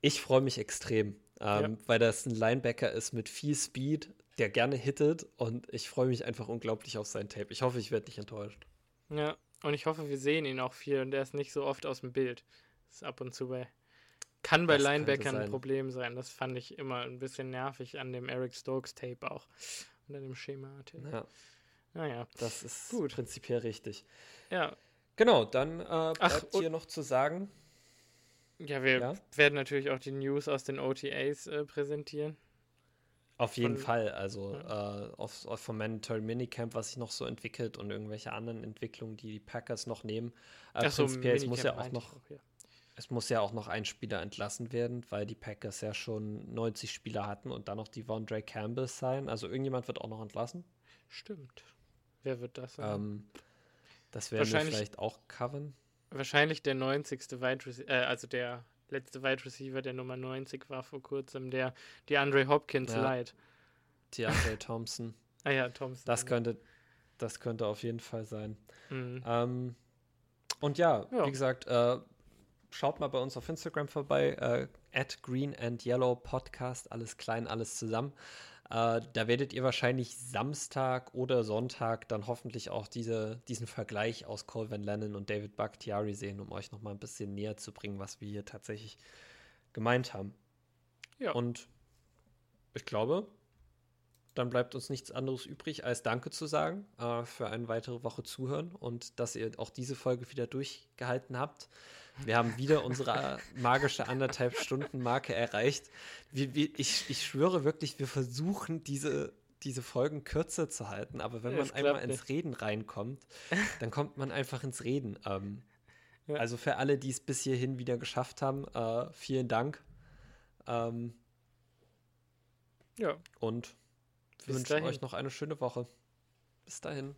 ich freue mich extrem, ähm, ja. weil das ein Linebacker ist mit viel Speed, der gerne hittet und ich freue mich einfach unglaublich auf sein Tape. Ich hoffe, ich werde nicht enttäuscht. Ja, und ich hoffe, wir sehen ihn auch viel und er ist nicht so oft aus dem Bild. Das ist ab und zu bei kann bei das Linebackern ein Problem sein. Das fand ich immer ein bisschen nervig an dem Eric Stokes Tape auch. Und an dem Schema. Ja. Naja. Das ist gut. prinzipiell richtig. Ja. Genau, dann äh, bleibt Ach, hier noch zu sagen. Ja, wir ja? werden natürlich auch die News aus den OTAs äh, präsentieren. Auf jeden Von, Fall, also ja. äh, auf, auf vom Mandatory Minicamp, was sich noch so entwickelt und irgendwelche anderen Entwicklungen, die die Packers noch nehmen. Äh, Ach prinzipiell, so, es muss ja auch noch, auch, ja es muss ja auch noch ein Spieler entlassen werden, weil die Packers ja schon 90 Spieler hatten und dann noch die Von Drake Campbell sein. Also irgendjemand wird auch noch entlassen. Stimmt. Wer wird das sein? Ähm, das werden wir vielleicht auch covern. Wahrscheinlich der 90. Wide Receiver, äh, also der letzte Wide Receiver, der Nummer 90 war vor kurzem, der die Andre Hopkins ja. Light. Die Andre Thompson. ah ja, Thompson. Das könnte, das könnte auf jeden Fall sein. Mhm. Ähm, und ja, ja, wie gesagt, äh, schaut mal bei uns auf Instagram vorbei, äh, at Green and Yellow Podcast, alles klein, alles zusammen. Äh, da werdet ihr wahrscheinlich Samstag oder Sonntag dann hoffentlich auch diese, diesen Vergleich aus Cole Van Lennon und David Bakhtiari sehen, um euch nochmal ein bisschen näher zu bringen, was wir hier tatsächlich gemeint haben. Ja. Und ich glaube, dann bleibt uns nichts anderes übrig, als Danke zu sagen äh, für eine weitere Woche Zuhören und dass ihr auch diese Folge wieder durchgehalten habt. Wir haben wieder unsere magische anderthalb Stunden Marke erreicht. Wir, wir, ich, ich schwöre wirklich, wir versuchen diese, diese Folgen kürzer zu halten, aber wenn man einmal ins nicht. Reden reinkommt, dann kommt man einfach ins Reden. Ähm, ja. Also für alle, die es bis hierhin wieder geschafft haben, äh, vielen Dank. Ähm, ja. Und wir wünschen dahin. euch noch eine schöne Woche. Bis dahin.